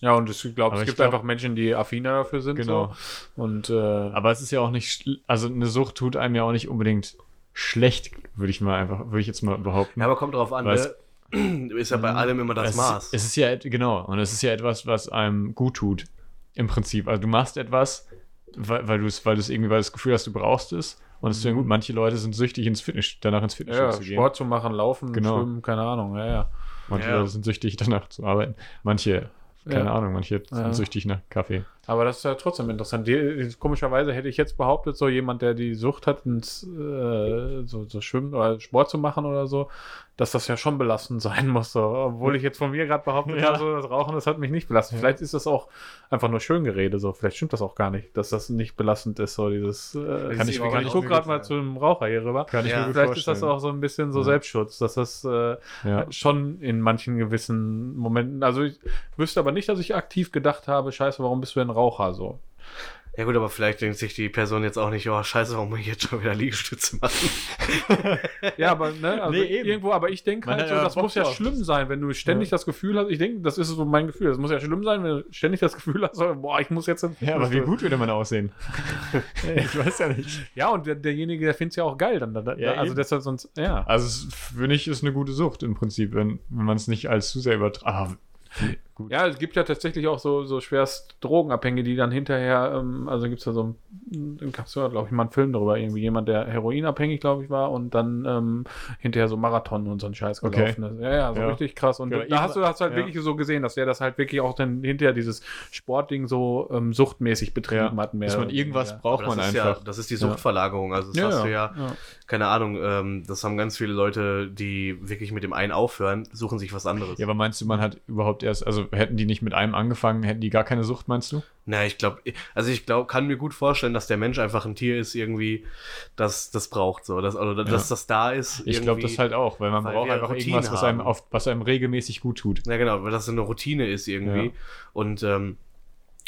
Ja, und ich glaube, es gibt glaub- einfach Menschen, die affiner dafür sind. Genau. So. Und äh, Aber es ist ja auch nicht, also eine Sucht tut einem ja auch nicht unbedingt schlecht, würde ich mal einfach, würde ich jetzt mal behaupten. ja, aber kommt drauf an, ne? ist ja bei allem immer das es, Maß. Es ist ja, genau, und es ist ja etwas, was einem gut tut, im Prinzip. Also du machst etwas, weil, weil du es, weil du es irgendwie, weil das Gefühl hast, du brauchst es. Und es ist ja gut, manche Leute sind süchtig ins Fitness, danach ins Fitnessstudio ja, zu gehen. Sport zu machen, laufen, Genau. schwimmen, keine Ahnung, ja, ja. Manche Ja. Leute sind süchtig danach zu arbeiten. Manche, keine Ja. Ahnung, manche Ja. sind süchtig nach Kaffee. Aber das ist ja trotzdem interessant. Die, komischerweise hätte ich jetzt behauptet, so jemand, der die Sucht hat, ins, äh, so, so Schwimmen oder Sport zu machen oder so, dass das ja schon belastend sein muss. So. Obwohl ich jetzt von mir gerade behauptet Ja. habe, so, das Rauchen, das hat mich nicht belastet. Vielleicht ist das auch einfach nur Schöngerede. So. Vielleicht stimmt das auch gar nicht, dass das nicht belastend ist. So dieses, äh, Kann ich- ich, ich ich gucke mir gerade mal zu einem Raucher hier rüber. Kann ich Ja. mir gut Vielleicht ist das vorstellen. auch so ein bisschen so Ja. Selbstschutz, dass das äh, schon in manchen gewissen Momenten, also ich wüsste aber nicht, dass ich aktiv gedacht habe, scheiße, warum bist du ein Raucher so? Ja gut, aber vielleicht denkt sich die Person jetzt auch nicht, oh scheiße, warum muss ich jetzt schon wieder Liegestütze machen? Ja, aber ne, also Nee, irgendwo, aber ich denke halt so, ja das muss ja schlimm sein, wenn du ständig das Gefühl hast, ich denke, das ist so mein Gefühl, das muss ja schlimm sein, wenn du ständig das Gefühl hast, boah, ich muss jetzt Ja, aber wie gut würde man aussehen? ich weiß ja nicht. Ja, und der, derjenige, der findet es ja auch geil dann, da, Ja, also eben. deshalb sonst, ja. Also, es, finde ich, ist eine gute Sucht im Prinzip, wenn, wenn man es nicht als zu sehr übertreibt. Gut. Ja, es gibt ja tatsächlich auch so, so schwerst Drogenabhängige, die dann hinterher, ähm, also gibt es ja so ein, gab es ja, glaube ich, mal einen Film darüber, irgendwie jemand, der heroinabhängig, glaube ich, war und dann ähm, hinterher so Marathon und so ein Scheiß Okay. gelaufen ist. Ja, ja, so Ja. richtig krass. Und Ja, da hast du hast halt ja. wirklich so gesehen, dass der das halt wirklich auch dann hinterher dieses Sportding so ähm, suchtmäßig betrieben hat. Mehr Dass man irgendwas braucht das man ist einfach. Ja, das ist die Suchtverlagerung. Also das Ja, hast ja, du ja, ja. keine Ahnung, ähm, das haben ganz viele Leute, die wirklich mit dem einen aufhören, suchen sich was anderes. Ja, aber meinst du, man hat überhaupt erst, also also hätten die nicht mit einem angefangen, hätten die gar keine Sucht, meinst du? Na, ich glaube, also ich glaube, kann mir gut vorstellen, dass der Mensch einfach ein Tier ist, irgendwie, das das braucht so, dass, oder dass das da ist. Ich glaube das halt auch, weil man weil braucht einfach Routinen irgendwas, was einem, auf, was einem regelmäßig gut tut. Ja, genau, weil das so eine Routine ist irgendwie. Ja. Und, ähm,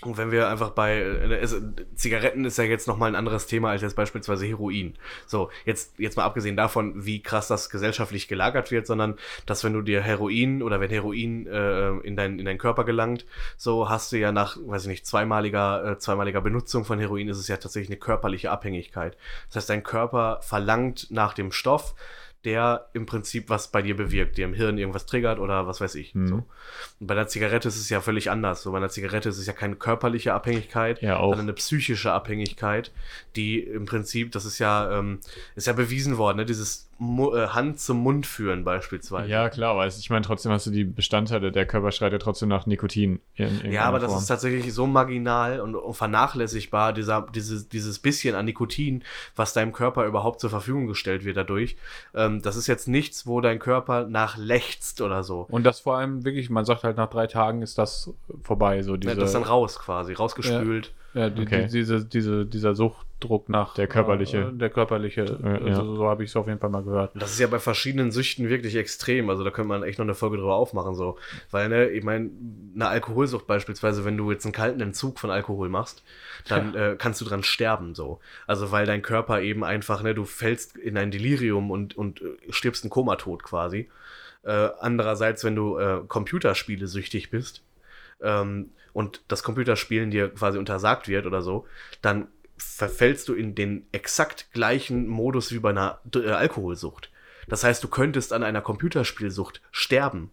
und wenn wir einfach bei äh, es, Zigaretten ist ja jetzt nochmal ein anderes Thema als jetzt beispielsweise Heroin. So, jetzt, jetzt mal abgesehen davon, wie krass das gesellschaftlich gelagert wird, sondern dass wenn du dir Heroin oder wenn Heroin äh, in, dein, in deinen Körper gelangt, so hast du ja nach, weiß ich nicht, zweimaliger, äh, zweimaliger Benutzung von Heroin ist es ja tatsächlich eine körperliche Abhängigkeit. Das heißt, dein Körper verlangt nach dem Stoff, der im Prinzip was bei dir bewirkt, dir im Hirn irgendwas triggert oder was weiß ich. Mhm. So. Und bei der Zigarette ist es ja völlig anders. So bei einer Zigarette ist es ja keine körperliche Abhängigkeit, Ja, sondern eine psychische Abhängigkeit, die im Prinzip, das ist ja, ähm, ist ja bewiesen worden, ne? dieses Hand zum Mund führen beispielsweise. Ja, klar, aber ich meine, trotzdem hast du die Bestandteile, der Körper schreit ja trotzdem nach Nikotin. In, in Ja, aber irgendeiner das Form. ist tatsächlich so marginal und, und vernachlässigbar, dieser, dieses, dieses bisschen an Nikotin, was deinem Körper überhaupt zur Verfügung gestellt wird dadurch. Ähm, das ist jetzt nichts, wo dein Körper nach lechzt oder so. Und das vor allem wirklich, man sagt halt, nach drei Tagen ist das vorbei. So diese, Ja, das ist dann raus quasi, rausgespült. ja, die, Okay. die, diese, diese, dieser Suchtdruck nach Der körperliche. Äh, der körperliche, Ja, ja. also, so habe ich es auf jeden Fall mal gehört. Das ist ja bei verschiedenen Süchten wirklich extrem. Also da könnte man echt noch eine Folge drüber aufmachen. so. Weil, ne, ich meine, eine Alkoholsucht beispielsweise, wenn du jetzt einen kalten Entzug von Alkohol machst, dann äh, kannst du dran sterben. so. Also weil dein Körper eben einfach, ne, du fällst in ein Delirium und, und äh, stirbst einen Komatod quasi. Äh, andererseits, wenn du äh, Computerspiele süchtig bist ähm, und das Computerspielen dir quasi untersagt wird oder so, dann verfällst du in den exakt gleichen Modus wie bei einer äh, Alkoholsucht. Das heißt, du könntest an einer Computerspielsucht sterben.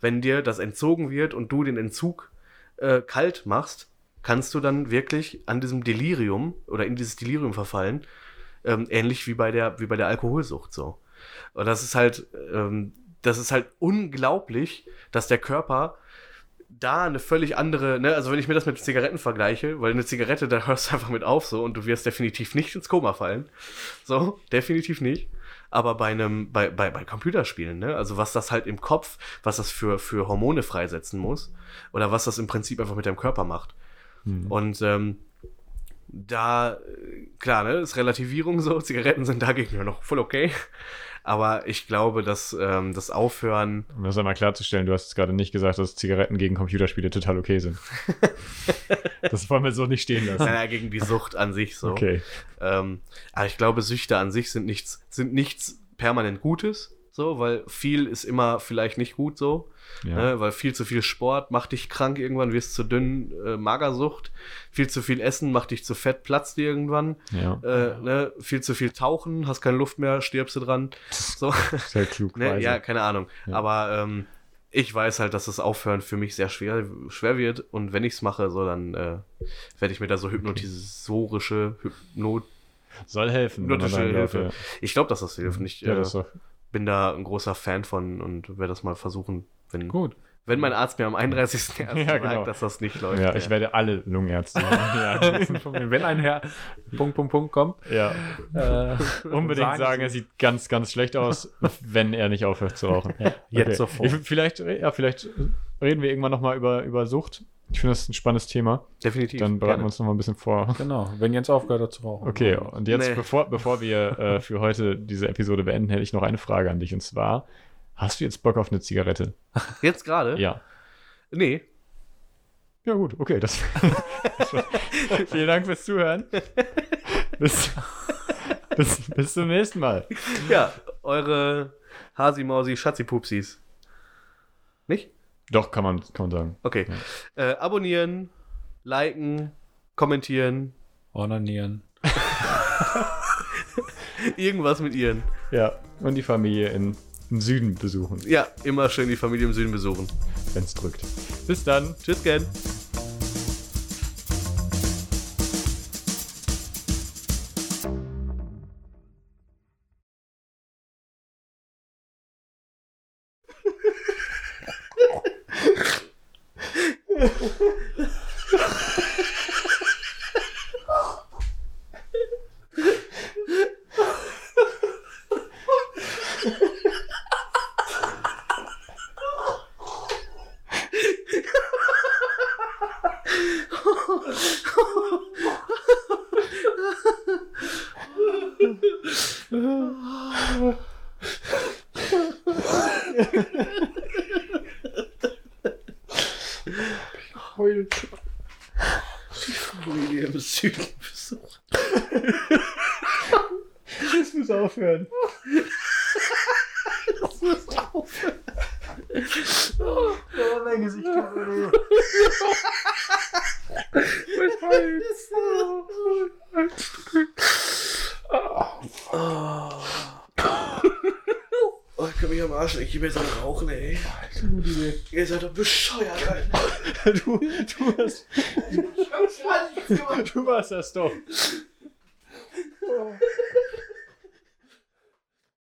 Wenn dir das entzogen wird und du den Entzug äh, kalt machst, kannst du dann wirklich an diesem Delirium oder in dieses Delirium verfallen, ähm, ähnlich wie bei der wie bei der Alkoholsucht so. Und das ist halt ähm, das ist halt unglaublich, dass der Körper da eine völlig andere, ne, also wenn ich mir das mit Zigaretten vergleiche, weil eine Zigarette, da hörst du einfach mit auf so und du wirst definitiv nicht ins Koma fallen. So, definitiv nicht. Aber bei einem, bei, bei, bei Computerspielen, ne, also was das halt im Kopf, was das für, für Hormone freisetzen muss, oder was das im Prinzip einfach mit deinem Körper macht. Und ähm, da, äh, klar, ne, ist Relativierung so, Zigaretten sind dagegen ja noch voll okay. Aber ich glaube, dass ähm, das Aufhören Um das einmal klarzustellen, du hast jetzt gerade nicht gesagt, dass Zigaretten gegen Computerspiele total okay sind. das wollen wir so nicht stehen lassen. Naja, gegen die Sucht an sich so. Okay. Ähm, aber ich glaube, Süchte an sich sind nichts, sind nichts permanent Gutes, so, weil viel ist immer vielleicht nicht gut so. Ja. Ne, weil viel zu viel Sport macht dich krank irgendwann, wirst zu dünn, äh, Magersucht. Viel zu viel Essen macht dich zu fett, platzt dir irgendwann. ja. Äh, ne, viel zu viel tauchen, hast keine Luft mehr, stirbst du dran. So. Sehr klug. ne, ja, keine Ahnung. Ja. Aber ähm, ich weiß halt, dass das Aufhören für mich sehr schwer, schwer wird. Und wenn ich es mache, so dann äh, werde ich mir da so hypnotisorische, Hypno Soll helfen. hypnotische darf, Hilfe. Ich glaube, dass das hilft. Und ich Ja, äh, das doch. Bin da ein großer Fan von und werde das mal versuchen, wenn, Gut. wenn mein Arzt mir am 31.01. Ja, sagt, genau. dass das nicht läuft. Ja, ich werde alle Lungenärzte. ja. Wenn ein Herr Punkt, Punkt, Punkt kommt, ja. äh, Unbedingt sagen sagen, er sieht ganz, ganz schlecht aus, wenn er nicht aufhört zu rauchen. jetzt sofort. Ich, vielleicht, ja, vielleicht reden wir irgendwann nochmal über, über Sucht. Ich finde das ein spannendes Thema. Definitiv. Dann bereiten wir gerne. uns nochmal ein bisschen vor. Genau, wenn Jens aufgehört hat zu rauchen. Okay, und jetzt, Nee. bevor, bevor wir äh, für heute diese Episode beenden, hätte ich noch eine Frage an dich. Und zwar, hast du jetzt Bock auf eine Zigarette? Jetzt gerade? Ja. Nee. Ja, gut, okay. Das, vielen Dank fürs Zuhören. Bis, bis, bis zum nächsten Mal. Ja, eure Hasi-Mausi Schatzi-Pupsis. Nicht? Doch, kann man, kann man sagen. Okay. Äh, abonnieren, liken, kommentieren, Onanieren. irgendwas mit ihren. Ja, und die Familie in, im Süden besuchen, Ja, immer schön die Familie im Süden besuchen. wenn es drückt. Bis dann. Tschüss, Ken. Du, du hast, du warst das doch.